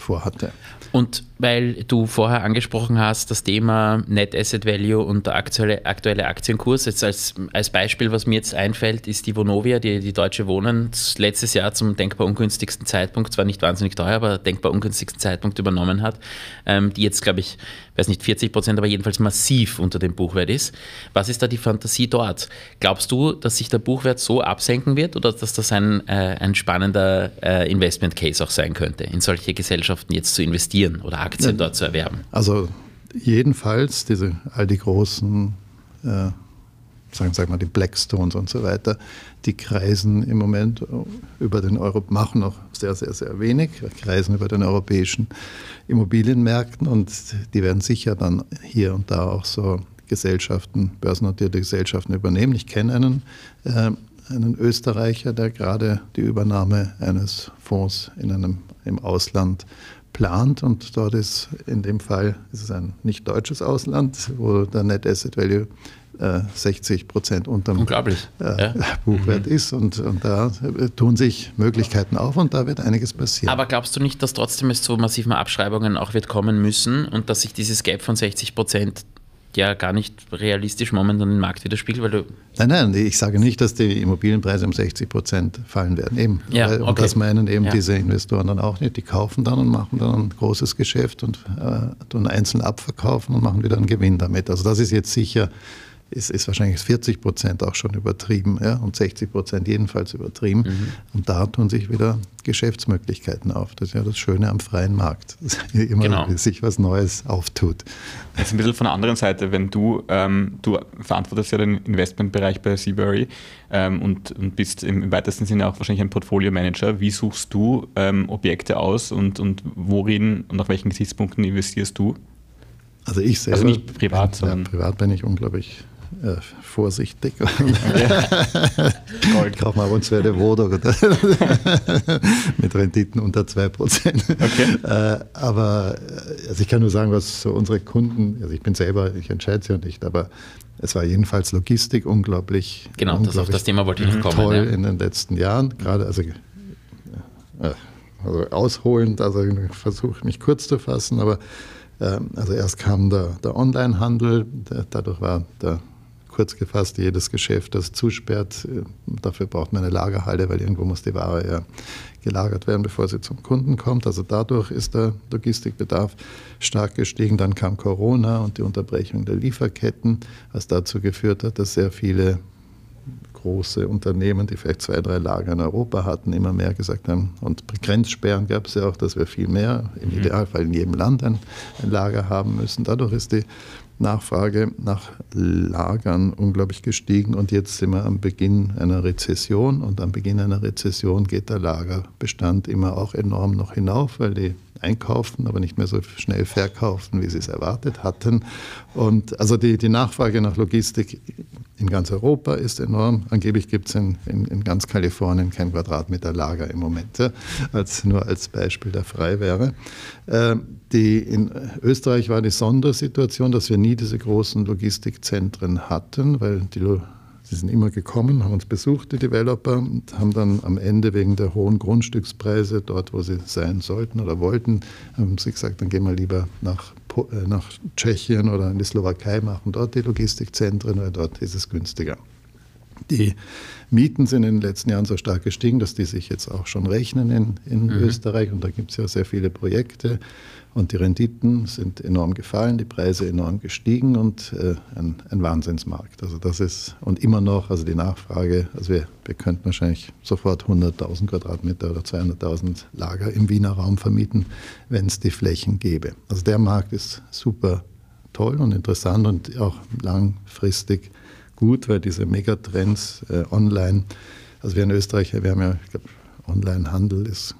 vorhatte. Und weil du vorher angesprochen hast, das Thema Net Asset Value und der aktuelle, aktuelle Aktienkurs, jetzt als, als Beispiel, was mir jetzt einfällt, ist die Vonovia, die, die Deutsche Wohnen, letztes Jahr zum denkbar ungünstigsten Zeitpunkt, zwar nicht wahnsinnig teuer, aber denkbar ungünstigsten Zeitpunkt übernommen hat, ähm, die jetzt, glaube ich, weiß nicht, 40 Prozent, aber jedenfalls massiv unter dem Buchwert ist. Was ist da die Fantasie dort? Glaubst du, dass sich der Buchwert so absenken wird oder dass das ein, äh, ein spannender äh, Investment Case auch sein könnte, in solche Gesellschaften jetzt zu investieren oder Aktien ja, dort zu erwerben? Also jedenfalls diese all die großen äh, sagen, sagen wir die Blackstones und so weiter, die kreisen im Moment über den Euro, machen noch sehr, sehr, sehr wenig, kreisen über den europäischen Immobilienmärkten und die werden sicher dann hier und da auch so Gesellschaften, börsennotierte Gesellschaften übernehmen. Ich kenne einen äh, einen Österreicher, der gerade die Übernahme eines Fonds in einem, im Ausland plant und dort ist in dem Fall ist es ein nicht deutsches Ausland, wo der Net Asset Value 60 äh, Prozent unterm Unglaublich. Äh, ja. Buchwert mhm. ist und, und da tun sich Möglichkeiten auf und da wird einiges passieren. Aber glaubst du nicht, dass trotzdem es zu massiven Abschreibungen auch wird kommen müssen und dass sich dieses Gap von 60 Prozent ja gar nicht realistisch momentan den Markt widerspiegelt, weil du. Nein, nein, ich sage nicht, dass die Immobilienpreise um 60 Prozent fallen werden. Eben. Ja, okay. Und das meinen eben ja. diese Investoren dann auch nicht. Die kaufen dann und machen dann ein großes Geschäft und äh, tun einzeln abverkaufen und machen wieder einen Gewinn damit. Also das ist jetzt sicher ist, ist wahrscheinlich 40 Prozent auch schon übertrieben ja, und 60 Prozent jedenfalls übertrieben. Mhm. Und da tun sich wieder Geschäftsmöglichkeiten auf. Das ist ja das Schöne am freien Markt, dass immer genau. sich was Neues auftut. Jetzt ein bisschen von der anderen Seite, wenn du, ähm, du verantwortest ja den Investmentbereich bei Seabury ähm, und, und bist im, weitesten Sinne auch wahrscheinlich ein Portfolio-Manager. Wie suchst du ähm, Objekte aus und, und worin und nach welchen Gesichtspunkten investierst du? Also ich selber. Also nicht privat, sondern. Ja, privat bin ich unglaublich äh, vorsichtig. ich kaufe mal uns eine Wohnung mit Renditen unter 2%. Okay. Äh, aber äh, also ich kann nur sagen, was so unsere Kunden, also ich bin selber, ich entscheide es ja nicht, aber es war jedenfalls Logistik unglaublich, genau, unglaublich das auf das Thema wollte ich noch kommen. Toll ja. in den letzten Jahren, gerade also, also ausholend, also ich versuche mich kurz zu fassen, aber also erst kam der, der Onlinehandel, dadurch war der kurz gefasst, jedes Geschäft, das zusperrt, äh, dafür braucht man eine Lagerhalle, weil irgendwo muss die Ware ja gelagert werden, bevor sie zum Kunden kommt. Also dadurch ist der Logistikbedarf stark gestiegen. Dann kam Corona und die Unterbrechung der Lieferketten, was dazu geführt hat, dass sehr viele große Unternehmen, die vielleicht zwei, drei Lager in Europa hatten, immer mehr gesagt haben. Und Grenzsperren gab es ja auch, dass wir viel mehr, im mhm. Idealfall in jedem Land ein, ein Lager haben müssen. Dadurch ist die Nachfrage nach Lagern unglaublich gestiegen und jetzt sind wir am Beginn einer Rezession und am Beginn einer Rezession geht der Lagerbestand immer auch enorm noch hinauf, weil die einkaufen, aber nicht mehr so schnell verkaufen, wie sie es erwartet hatten. Und also die, die Nachfrage nach Logistik in ganz Europa ist enorm. Angeblich gibt es in, in, in, ganz Kalifornien kein Quadratmeter Lager im Moment, ja, als, nur als Beispiel, der frei wäre. Äh, die, in Österreich war die Sondersituation, dass wir nie diese großen Logistikzentren hatten, weil die Sie sind immer gekommen, haben uns besucht, die Developer, und haben dann am Ende wegen der hohen Grundstückspreise dort, wo sie sein sollten oder wollten, haben sie gesagt, dann gehen wir lieber nach, äh, nach Tschechien oder in die Slowakei, machen dort die Logistikzentren, weil dort ist es günstiger. Die Mieten sind in den letzten Jahren so stark gestiegen, dass die sich jetzt auch schon rechnen in, in mhm. Österreich. Und da gibt es ja sehr viele Projekte. Und die Renditen sind enorm gefallen, die Preise enorm gestiegen und äh, ein, ein, Wahnsinnsmarkt. Also das ist, und immer noch, also die Nachfrage, also wir, wir könnten wahrscheinlich sofort 100.000 Quadratmeter oder 200.000 Lager im Wiener Raum vermieten, wenn es die Flächen gäbe. Also der Markt ist super toll und interessant und auch langfristig gut, weil diese Megatrends äh, online, also wir in Österreich, wir haben ja, ich glaube, Onlinehandel ist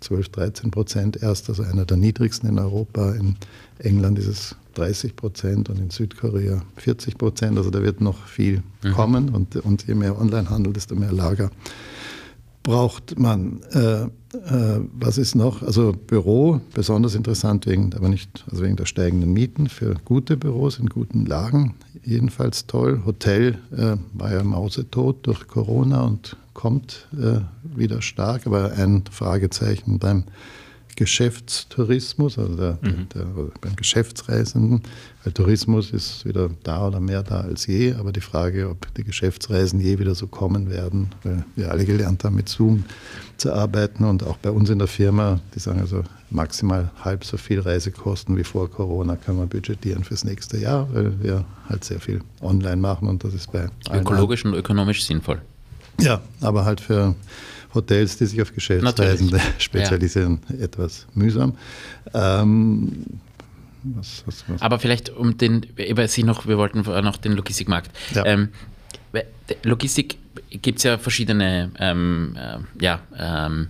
12, 13 Prozent erst, also einer der niedrigsten in Europa. In England ist es 30 Prozent und in Südkorea 40 Prozent. Also da wird noch viel mhm. kommen und, und je mehr Onlinehandel, desto mehr Lager braucht man. Äh, äh, was ist noch? Also Büro, besonders interessant wegen, aber nicht, also wegen der steigenden Mieten für gute Büros in guten Lagen. Jedenfalls toll. Hotel äh, war ja mausetot durch Corona und kommt äh, wieder stark, aber ein Fragezeichen beim Geschäftstourismus, also der, mhm. der, der, beim Geschäftsreisenden, weil Tourismus ist wieder da oder mehr da als je, aber die Frage, ob die Geschäftsreisen je wieder so kommen werden, weil wir alle gelernt haben, mit Zoom zu arbeiten und auch bei uns in der Firma, die sagen also maximal halb so viel Reisekosten wie vor Corona kann man budgetieren fürs nächste Jahr, weil wir halt sehr viel online machen und das ist bei ökologisch und ökonomisch sinnvoll. Ja, aber halt für Hotels, die sich auf Geschäftsreisende spezialisieren, ja. etwas mühsam. Ähm, was, was, was? Aber vielleicht um den, Sie noch, wir wollten noch den Logistikmarkt. Ja. Ähm, Logistik gibt es ja verschiedene ähm, äh, ja, ähm,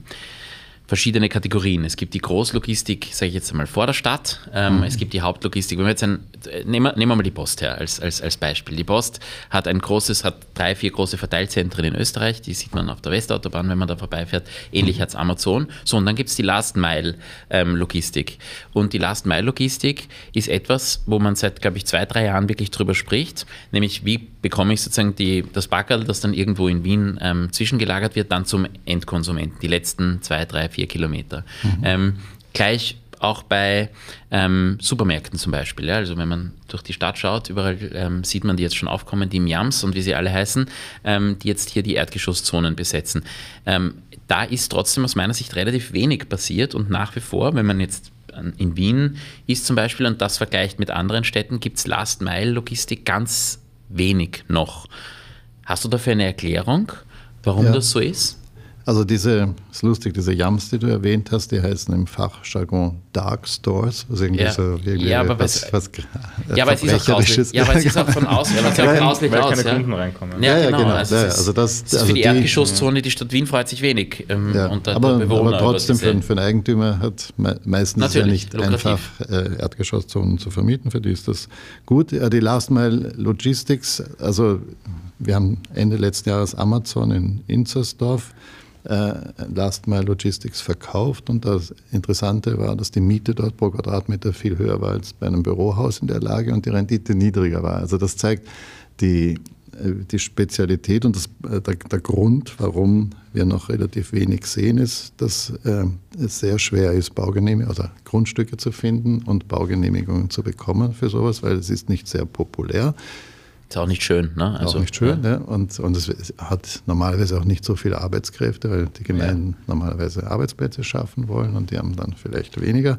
verschiedene Kategorien. Es gibt die Großlogistik, sage ich jetzt einmal, vor der Stadt. Ähm, mhm. Es gibt die Hauptlogistik. Wenn wir jetzt ein, nehmen, wir, nehmen wir mal die Post her als, als, als Beispiel. Die Post hat ein großes, hat drei, vier große Verteilzentren in Österreich. Die sieht man auf der Westautobahn, wenn man da vorbeifährt. Ähnlich mhm. hat es Amazon. So, und dann gibt es die Last-Mile-Logistik. Ähm, und die Last-Mile-Logistik ist etwas, wo man seit, glaube ich, zwei, drei Jahren wirklich drüber spricht. Nämlich, wie bekomme ich sozusagen die, das Backerl, das dann irgendwo in Wien ähm, zwischengelagert wird, dann zum Endkonsumenten. Die letzten zwei, drei, vier Kilometer. Mhm. Ähm, gleich auch bei ähm, Supermärkten zum Beispiel. Ja? Also wenn man durch die Stadt schaut, überall ähm, sieht man die jetzt schon aufkommen, die Miams und wie sie alle heißen, ähm, die jetzt hier die Erdgeschosszonen besetzen. Ähm, da ist trotzdem aus meiner Sicht relativ wenig passiert und nach wie vor, wenn man jetzt in Wien ist zum Beispiel und das vergleicht mit anderen Städten, gibt es Last-Mile-Logistik ganz wenig noch. Hast du dafür eine Erklärung, warum ja. das so ist? Also diese, ist lustig, diese Yams, die du erwähnt hast, die heißen im Fachjargon Dark Stores. Also irgendwie ja. so irgendwie ja, aber was, was, ja, aber es ist auch grauslich. Ja, aber es ist auch von außen, ja, es auch grauslich weil aus. keine ja. Kunden reinkommen. Ja, ja genau. genau. Also, ja, also das, also für die, die Erdgeschosszone, die Stadt Wien freut sich wenig. Ähm, ja, und aber, aber trotzdem für, für, einen Eigentümer hat meistens ja nicht lukrativ. einfach äh, Erdgeschosszonen zu vermieten. Für die ist das gut. Die Last Mile Logistics, also wir haben Ende letzten Jahres Amazon in Inzersdorf äh, Last Mile Logistics verkauft und das Interessante war, dass die Miete dort pro Quadratmeter viel höher war als bei einem Bürohaus in der Lage und die Rendite niedriger war. Also das zeigt die, äh, die Spezialität und das, äh, der, der, Grund, warum wir noch relativ wenig sehen, ist, dass äh, es sehr schwer ist, Baugenehmigungen oder Grundstücke zu finden und Baugenehmigungen zu bekommen für sowas, weil es ist nicht sehr populär. Ist auch nicht schön, ne? Also, auch nicht schön, ja. ja. Und, und es hat normalerweise auch nicht so viele Arbeitskräfte, weil die Gemeinden ja. normalerweise Arbeitsplätze schaffen wollen und die haben dann vielleicht weniger.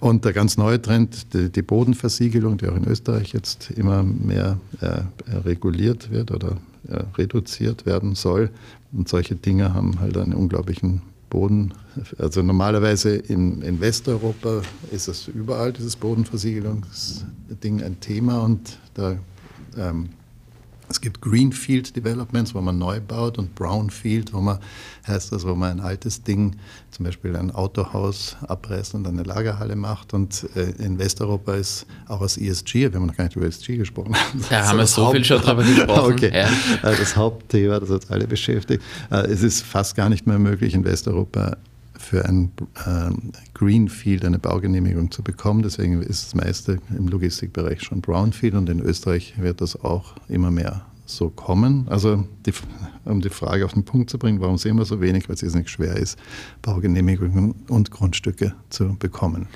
Und der ganz neue Trend, die, die Bodenversiegelung, die auch in Österreich jetzt immer mehr äh, reguliert wird oder äh, reduziert werden soll. Und solche Dinge haben halt einen unglaublichen Boden. Also normalerweise in, in Westeuropa ist es überall, dieses Bodenversiegelungsding, ein Thema und da ähm, es gibt Greenfield Developments, wo man neu baut und Brownfield, wo man heißt das, wo man ein altes Ding, zum Beispiel ein Autohaus abreißt und eine Lagerhalle macht. Und äh, in Westeuropa ist auch aus ESG, wir haben noch gar nicht über ESG gesprochen. Da haben wir so Haupt viel schon drüber gesprochen. okay. Ja. Äh, das Hauptthema, das uns alle beschäftigt. Äh, es ist fast gar nicht mehr möglich in Westeuropa für ein äh, Greenfield eine Baugenehmigung zu bekommen. Deswegen ist das meiste im Logistikbereich schon Brownfield und in Österreich wird das auch immer mehr so kommen. Also die, um die Frage auf den Punkt zu bringen, warum sehen wir so wenig, weil es nicht schwer ist, Baugenehmigungen und Grundstücke zu bekommen.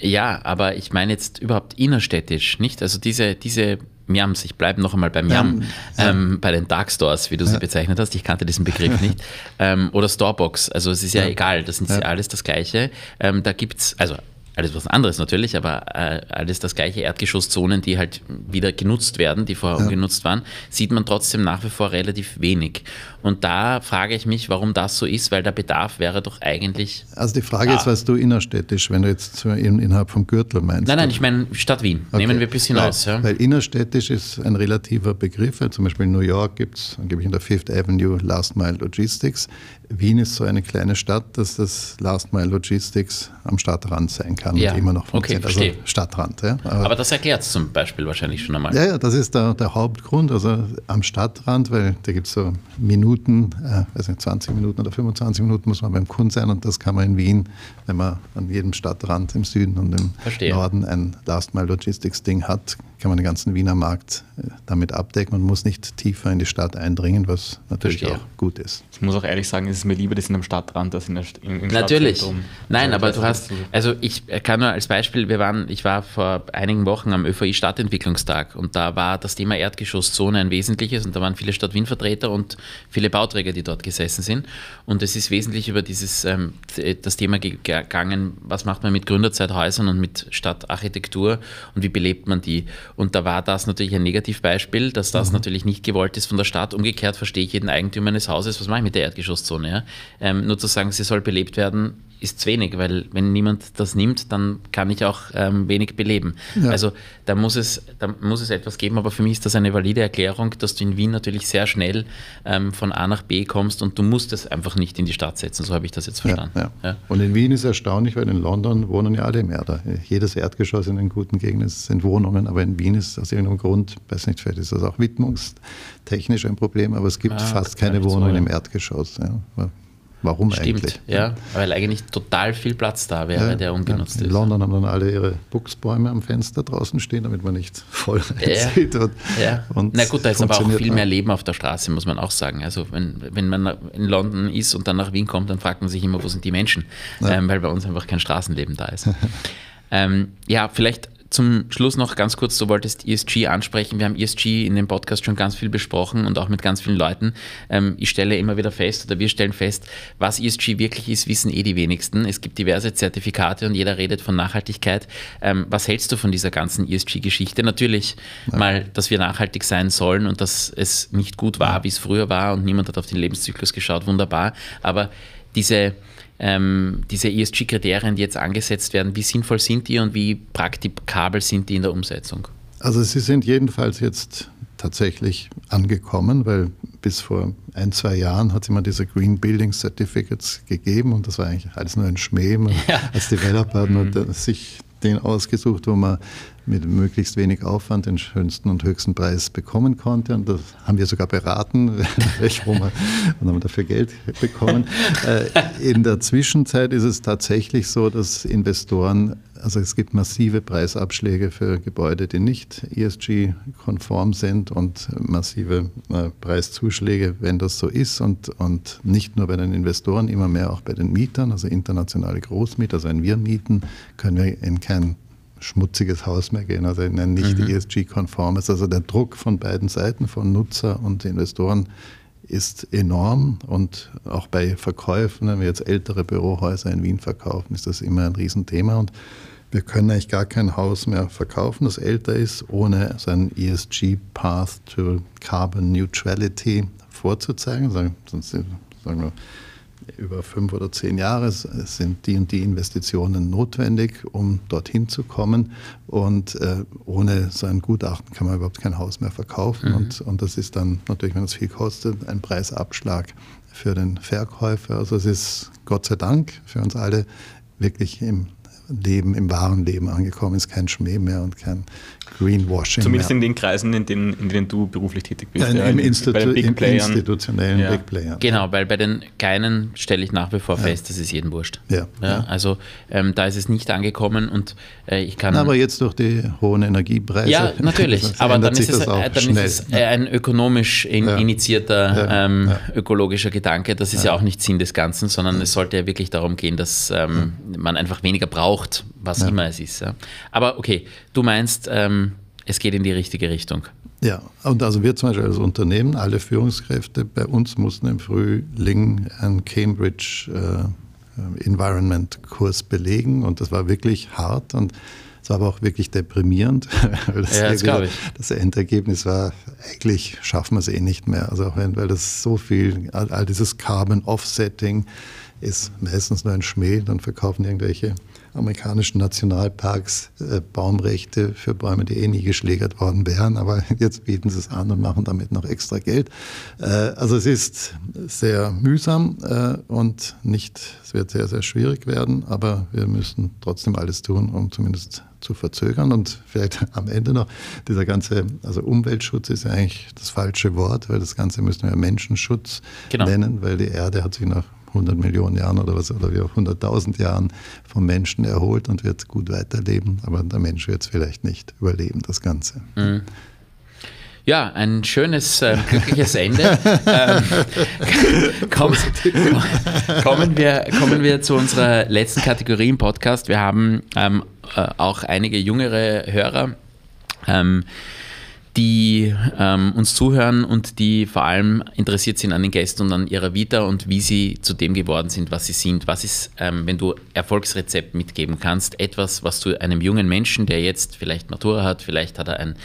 Ja, aber ich meine jetzt überhaupt innerstädtisch, nicht? Also diese, diese Miams, ich bleibe noch einmal beim Miam, ja, ähm, bei den Dark Stores, wie du sie bezeichnet hast, ich kannte diesen Begriff nicht, ähm, oder Storebox, also es ist ja, egal, das sind ja. alles das Gleiche. Ähm, da gibt es, also alles was anderes natürlich, aber äh, alles das gleiche Erdgeschosszonen, die halt wieder genutzt werden, die vorher ja. ungenutzt waren, sieht man trotzdem nach wie vor relativ wenig. Und da frage ich mich, warum das so ist, weil der Bedarf wäre doch eigentlich. Also die Frage ah. ist, was du innerstädtisch, wenn du jetzt in, innerhalb vom Gürtel meinst. Nein, nein, ich meine Stadt Wien. Okay. Nehmen wir ein bisschen weil, aus. Ja. Weil innerstädtisch ist ein relativer Begriff. Zum Beispiel in New York gibt es angeblich in der Fifth Avenue Last Mile Logistics. Wien ist so eine kleine Stadt, dass das Last Mile Logistics am Stadtrand sein kann ja. und immer noch funktioniert. Okay, also Stadtrand. Ja. Aber, Aber, das erklärt es zum Beispiel wahrscheinlich schon einmal. Ja, ja, das ist der, der Hauptgrund. Also am Stadtrand, weil da gibt es so Minuten, äh, also 20 Minuten oder 25 Minuten muss man beim Kunden sein und das kann man in Wien, wenn man an jedem Stadtrand im Süden und im Verstehe. Norden ein Last Mile Logistics Ding hat, kann man den ganzen Wiener Markt äh, damit abdecken und muss nicht tiefer in die Stadt eindringen, was natürlich Verstehe. auch gut ist. Ich muss auch ehrlich sagen, es ist mir lieber, das in einem Stadtrand als in der in, im Natürlich. Nein, aber du hast, also ich kann nur als Beispiel, wir waren, ich war vor einigen Wochen am ÖVI Stadtentwicklungstag und da war das Thema Erdgeschosszone ein wesentliches und da waren viele Stadt Wien-Vertreter und viele Bauträger, die dort gesessen sind. Und es ist wesentlich über dieses ähm, das Thema gegangen, was macht man mit Gründerzeithäusern und mit Stadtarchitektur und wie belebt man die. Und da war das natürlich ein Negativbeispiel, dass das mhm. natürlich nicht gewollt ist von der Stadt. Umgekehrt verstehe ich jeden Eigentümer eines Hauses, was mache ich mit der Erdgeschosszone? Ja? Ähm, nur zu sagen, sie soll belebt werden, ist zu wenig, weil wenn niemand das nimmt, dann kann ich auch ähm, wenig beleben. Ja. Also da muss, es, da muss es etwas geben, aber für mich ist das eine valide Erklärung, dass du in Wien natürlich sehr schnell ähm, von A nach B kommst und du musst es einfach nicht in die Stadt setzen, so habe ich das jetzt verstanden. Ja, ja. Und in Wien ist erstaunlich, weil in London wohnen ja alle im Erde. Jedes Erdgeschoss in den guten Gegenden sind Wohnungen, aber in Wien ist aus irgendeinem Grund, weiß nicht, vielleicht ist das auch widmungstechnisch ein Problem, aber es gibt ah, fast keine Wohnungen so, im Erdgeschoss. Warum Stimmt, eigentlich? ja, weil eigentlich total viel Platz da wäre, ja, der ungenutzt ja. In ist. In London haben dann alle ihre Buchsbäume am Fenster draußen stehen, damit man nicht voll sieht. Und, ja. Und Na gut, da ist aber auch viel mehr Leben auf der Straße, muss man auch sagen. Also wenn, wenn man in London ist und dann nach Wien kommt, dann fragt man sich immer, wo sind die Menschen? Ja. Ähm, weil bei uns einfach kein Straßenleben da ist. ähm, ja, vielleicht zum Schluss noch ganz kurz, du wolltest ESG ansprechen. Wir haben ESG in dem Podcast schon ganz viel besprochen und auch mit ganz vielen Leuten. Ähm, ich stelle immer wieder fest, oder wir stellen fest, was ESG wirklich ist, wissen eh die wenigsten. Es gibt diverse Zertifikate und jeder redet von Nachhaltigkeit. Ähm, was hältst du von dieser ganzen ESG-Geschichte? Natürlich ja. mal, dass wir nachhaltig sein sollen und dass es nicht gut war, wie es früher war und niemand hat auf den Lebenszyklus geschaut, wunderbar. Aber diese ähm, diese ESG-Kriterien, die jetzt angesetzt werden, wie sinnvoll sind die und wie praktikabel sind die in der Umsetzung? Also sie sind jedenfalls jetzt tatsächlich angekommen, weil bis vor ein, zwei Jahren hat es immer diese Green Building Certificates gegeben und das war eigentlich alles nur ein Schmäh. Ja. Als Developer hat man mhm. sich den ausgesucht, wo man mit möglichst wenig Aufwand den schönsten und höchsten Preis bekommen konnte. Und das haben wir sogar beraten, und haben dafür Geld bekommen. Äh, in der Zwischenzeit ist es tatsächlich so, dass Investoren, also es gibt massive Preisabschläge für Gebäude, die nicht ESG-konform sind und massive äh, Preiszuschläge, wenn das so ist. Und, und nicht nur bei den Investoren, immer mehr auch bei den Mietern, also internationale Großmieter. Also wenn wir mieten, können wir in kein schmutziges Haus mehr gehen, also in ein nicht mhm. ESG-konformes. Also der Druck von beiden Seiten, von Nutzer und Investoren, ist enorm und auch bei Verkäufen, wenn wir jetzt ältere Bürohäuser in Wien verkaufen, ist das immer ein Riesenthema und wir können eigentlich gar kein Haus mehr verkaufen, das älter ist, ohne seinen ESG-Path to Carbon Neutrality vorzuzeigen. Sonst sagen wir, über fünf oder zehn Jahre sind die und die Investitionen notwendig, um dorthin zu kommen. Und äh, ohne so ein Gutachten kann man überhaupt kein Haus mehr verkaufen. Mhm. Und, und das ist dann natürlich, wenn es viel kostet, ein Preisabschlag für den Verkäufer. Also es ist Gott sei Dank für uns alle wirklich im Leben, im wahren Leben angekommen ist, kein Schmäh mehr und kein Greenwashing. Zumindest mehr. in den Kreisen, in denen, in denen du beruflich tätig bist. Ja, ja, Im, Institu bei den Big im Playern. institutionellen ja. Big Playern. Genau, weil bei den Kleinen stelle ich nach wie vor fest, das ist jedem wurscht. Ja. Also ähm, da ist es nicht angekommen und äh, ich kann. aber jetzt durch die hohen Energiepreise. Ja, natürlich. aber dann ist, es, äh, dann ist es ein ökonomisch in, initiierter ähm, ökologischer Gedanke. Das ist ja. auch nicht Sinn des Ganzen, sondern es sollte ja wirklich darum gehen, dass ähm, man einfach weniger braucht, was immer es ist. Aber okay, du meinst, ähm, es geht in die richtige Richtung. Ja, und also wir zum Beispiel als Unternehmen, alle Führungskräfte bei uns mussten im Frühling einen Cambridge äh, Environment Kurs belegen und das war wirklich hart und es war aber auch wirklich deprimierend. das, ja, das, wieder, das Endergebnis war, eigentlich schaffen wir es eh nicht mehr. Also auch wenn, weil das so viel, all, all dieses Carbon Offsetting ist meistens nur ein Schmäh, dann verkaufen irgendwelche amerikanischen Nationalparks äh, Baumrechte für Bäume, die eh nie geschlägert worden wären, aber jetzt bieten sie es an und machen damit noch extra Geld. Äh, also es ist sehr mühsam äh, und nicht, es wird sehr, sehr schwierig werden, aber wir müssen trotzdem alles tun, um zumindest zu verzögern und vielleicht am Ende noch dieser ganze, also Umweltschutz ist ja eigentlich das falsche Wort, weil das Ganze müssen wir Menschenschutz genau. nennen, weil die Erde hat sich nach 100 Millionen Jahren oder was, oder wie auch 100.000 Jahren vom Menschen erholt und wird gut weiterleben. Aber der Mensch wird es vielleicht nicht überleben, das Ganze. Mhm. Ja, ein schönes, äh, glückliches Ende. ähm, komm, kommen, wir, kommen wir zu unserer letzten Kategorie im Podcast. Wir haben ähm, äh, auch einige jüngere Hörer. Ähm, die ähm, uns zuhören und die vor allem interessiert sind an den Gästen und an ihrer Vita und wie sie zu dem geworden sind, was sie sind. Was ist, ähm, wenn du Erfolgsrezept mitgeben kannst, etwas, was du einem jungen Menschen, der jetzt vielleicht Matura hat, vielleicht hat er ein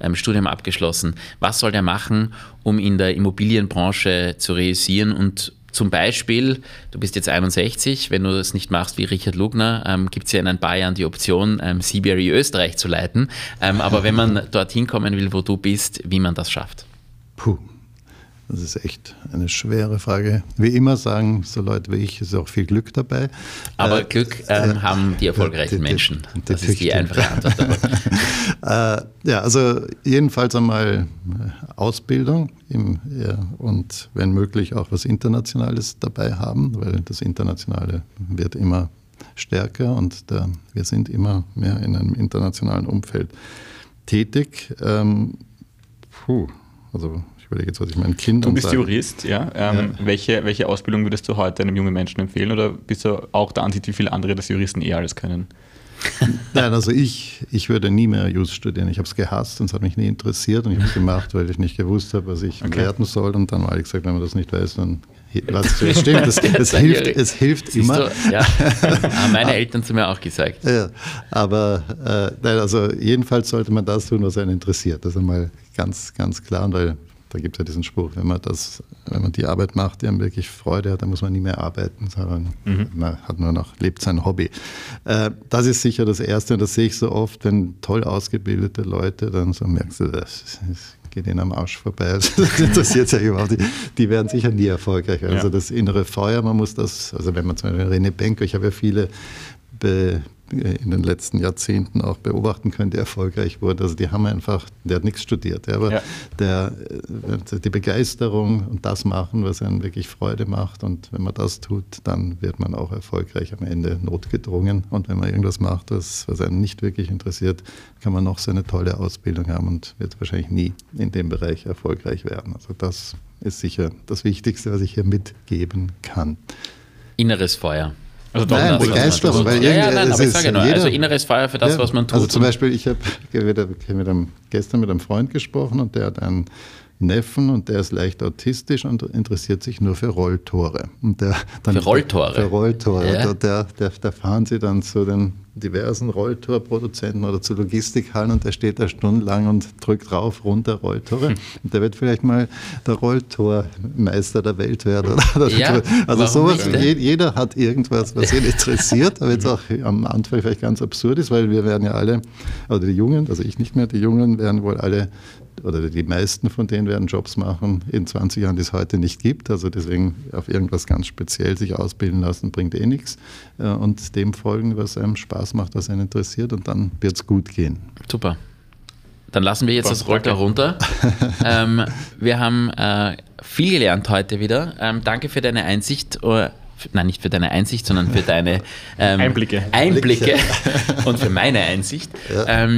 ähm, Studium abgeschlossen, was soll der machen, um in der Immobilienbranche zu realisieren und zum Beispiel, du bist jetzt 61, wenn du das nicht machst wie Richard Lugner, ähm, gibt es ja in ein paar Jahren die Option, ähm, CBRE Österreich zu leiten. Ähm, aber wenn man dorthin kommen will, wo du bist, wie man das schafft? Puh, das ist echt eine schwere Frage. Wie immer sagen so Leute wie ich, ist auch viel Glück dabei. Aber äh, Glück ähm, äh, haben die erfolgreichen die, Menschen. Die, das ist die einfache Antwort äh, ja, also jedenfalls einmal äh, Ausbildung im, ja, und wenn möglich auch was Internationales dabei haben, weil das Internationale wird immer stärker und da, wir sind immer mehr in einem internationalen Umfeld tätig. Ähm, puh, also überlege jetzt, was ich meinen Kindern Du bist sage. Jurist, ja. Ähm, ja. Welche, welche Ausbildung würdest du heute einem jungen Menschen empfehlen oder bist du auch der Ansicht, wie viele andere das Juristen eher alles können? Nein, also ich, ich würde nie mehr Jus studieren. Ich habe es gehasst und es hat mich nie interessiert und ich habe es gemacht, weil ich nicht gewusst habe, was ich okay. werden soll. Und dann habe ich gesagt, wenn man das nicht weiß, dann lass es stimmt. Es, es hilft, es hilft immer. Du, ja. Haben meine Eltern zu mir auch gesagt. Ja, aber äh, nein, also jedenfalls sollte man das tun, was einen interessiert. Das ist einmal ganz, ganz klar, weil da gibt es ja diesen Spruch, wenn man das, wenn man die Arbeit macht, die einem wirklich Freude hat, dann muss man nie mehr arbeiten, sondern mhm. man hat nur noch, lebt sein Hobby. Äh, das ist sicher das Erste und das sehe ich so oft, wenn toll ausgebildete Leute dann so merkst du, das, das geht ihnen am Arsch vorbei. Das interessiert ja überhaupt nicht. Die werden sicher nie erfolgreich. Also ja. das innere Feuer, man muss das, also wenn man zum Beispiel René Benko, ich habe ja viele be, in den letzten Jahrzehnten auch beobachten können, der erfolgreich wurde. Also die haben einfach, der hat nichts studiert, aber ja. der, äh, die Begeisterung und das machen, was einen wirklich Freude macht und wenn man das tut, dann wird man auch erfolgreich am Ende notgedrungen und wenn man irgendwas macht, was, was einen nicht wirklich interessiert, kann man noch so eine tolle Ausbildung haben und wird wahrscheinlich nie in dem Bereich erfolgreich werden. Also das ist sicher das Wichtigste, was ich hier mitgeben kann. Inneres Feuer. Also nein, Begeisterung. Weil ja, ja, nein, aber ich sage nur, also inneres Feuer für das, ja, was man tut. Also zum Beispiel, ich habe gestern mit einem Freund gesprochen und der hat einen Neffen und der ist leicht autistisch und interessiert sich nur für Rolltore. Und der dann für Rolltore? Für Rolltore. Ja. Da, der, der fahren sie dann zu den diversen Rolltorproduzenten oder zu Logistikhallen und der steht da stundenlang und drückt rauf, runter Rolltore. Hm. Und der wird vielleicht mal der Rolltormeister der Welt werden. Ja, also sowas, nicht, jeder hat irgendwas, was ihn interessiert, aber jetzt auch am Anfang vielleicht ganz absurd ist, weil wir werden ja alle, oder die Jungen, also ich nicht mehr, die Jungen werden wohl alle oder die meisten von denen werden Jobs machen in 20 Jahren, die es heute nicht gibt. Also deswegen auf irgendwas ganz speziell sich ausbilden lassen, bringt eh nichts. Äh, und dem folgen, was einem Spaß macht, was einen interessiert und dann wird es gut gehen. Super. Dann lassen wir jetzt das Rolter runter. ähm, wir haben äh, viel gelernt heute wieder. Ähm, danke für deine Einsicht. Uh, nein, nicht für deine Einsicht, sondern für deine ähm, Einblicke. Einblicke und für meine Einsicht. Ja.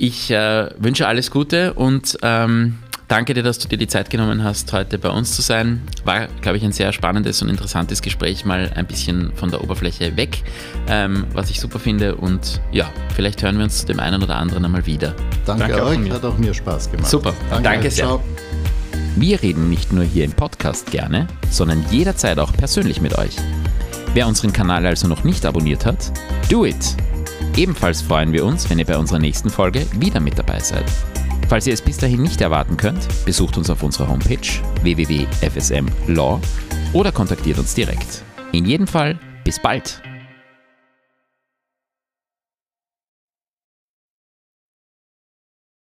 Ich äh, wünsche alles Gute und ähm, danke dir, dass du dir die Zeit genommen hast, heute bei uns zu sein. War, glaube ich, ein sehr spannendes und interessantes Gespräch, mal ein bisschen von der Oberfläche weg, ähm, was ich super finde. Und ja, vielleicht hören wir uns zu dem einen oder anderen einmal wieder. Danke, danke euch, hat auch mir Spaß gemacht. Super, danke, danke sehr. Ciao. Wir reden nicht nur hier im Podcast gerne, sondern jederzeit auch persönlich mit euch. Wer unseren Kanal also noch nicht abonniert hat, do it! Ebenfalls freuen wir uns, wenn ihr bei unserer nächsten Folge wieder mit dabei seid. Falls ihr es bis dahin nicht erwarten könnt, besucht uns auf unserer Homepage www.fsmlaw oder kontaktiert uns direkt. In jedem Fall, bis bald!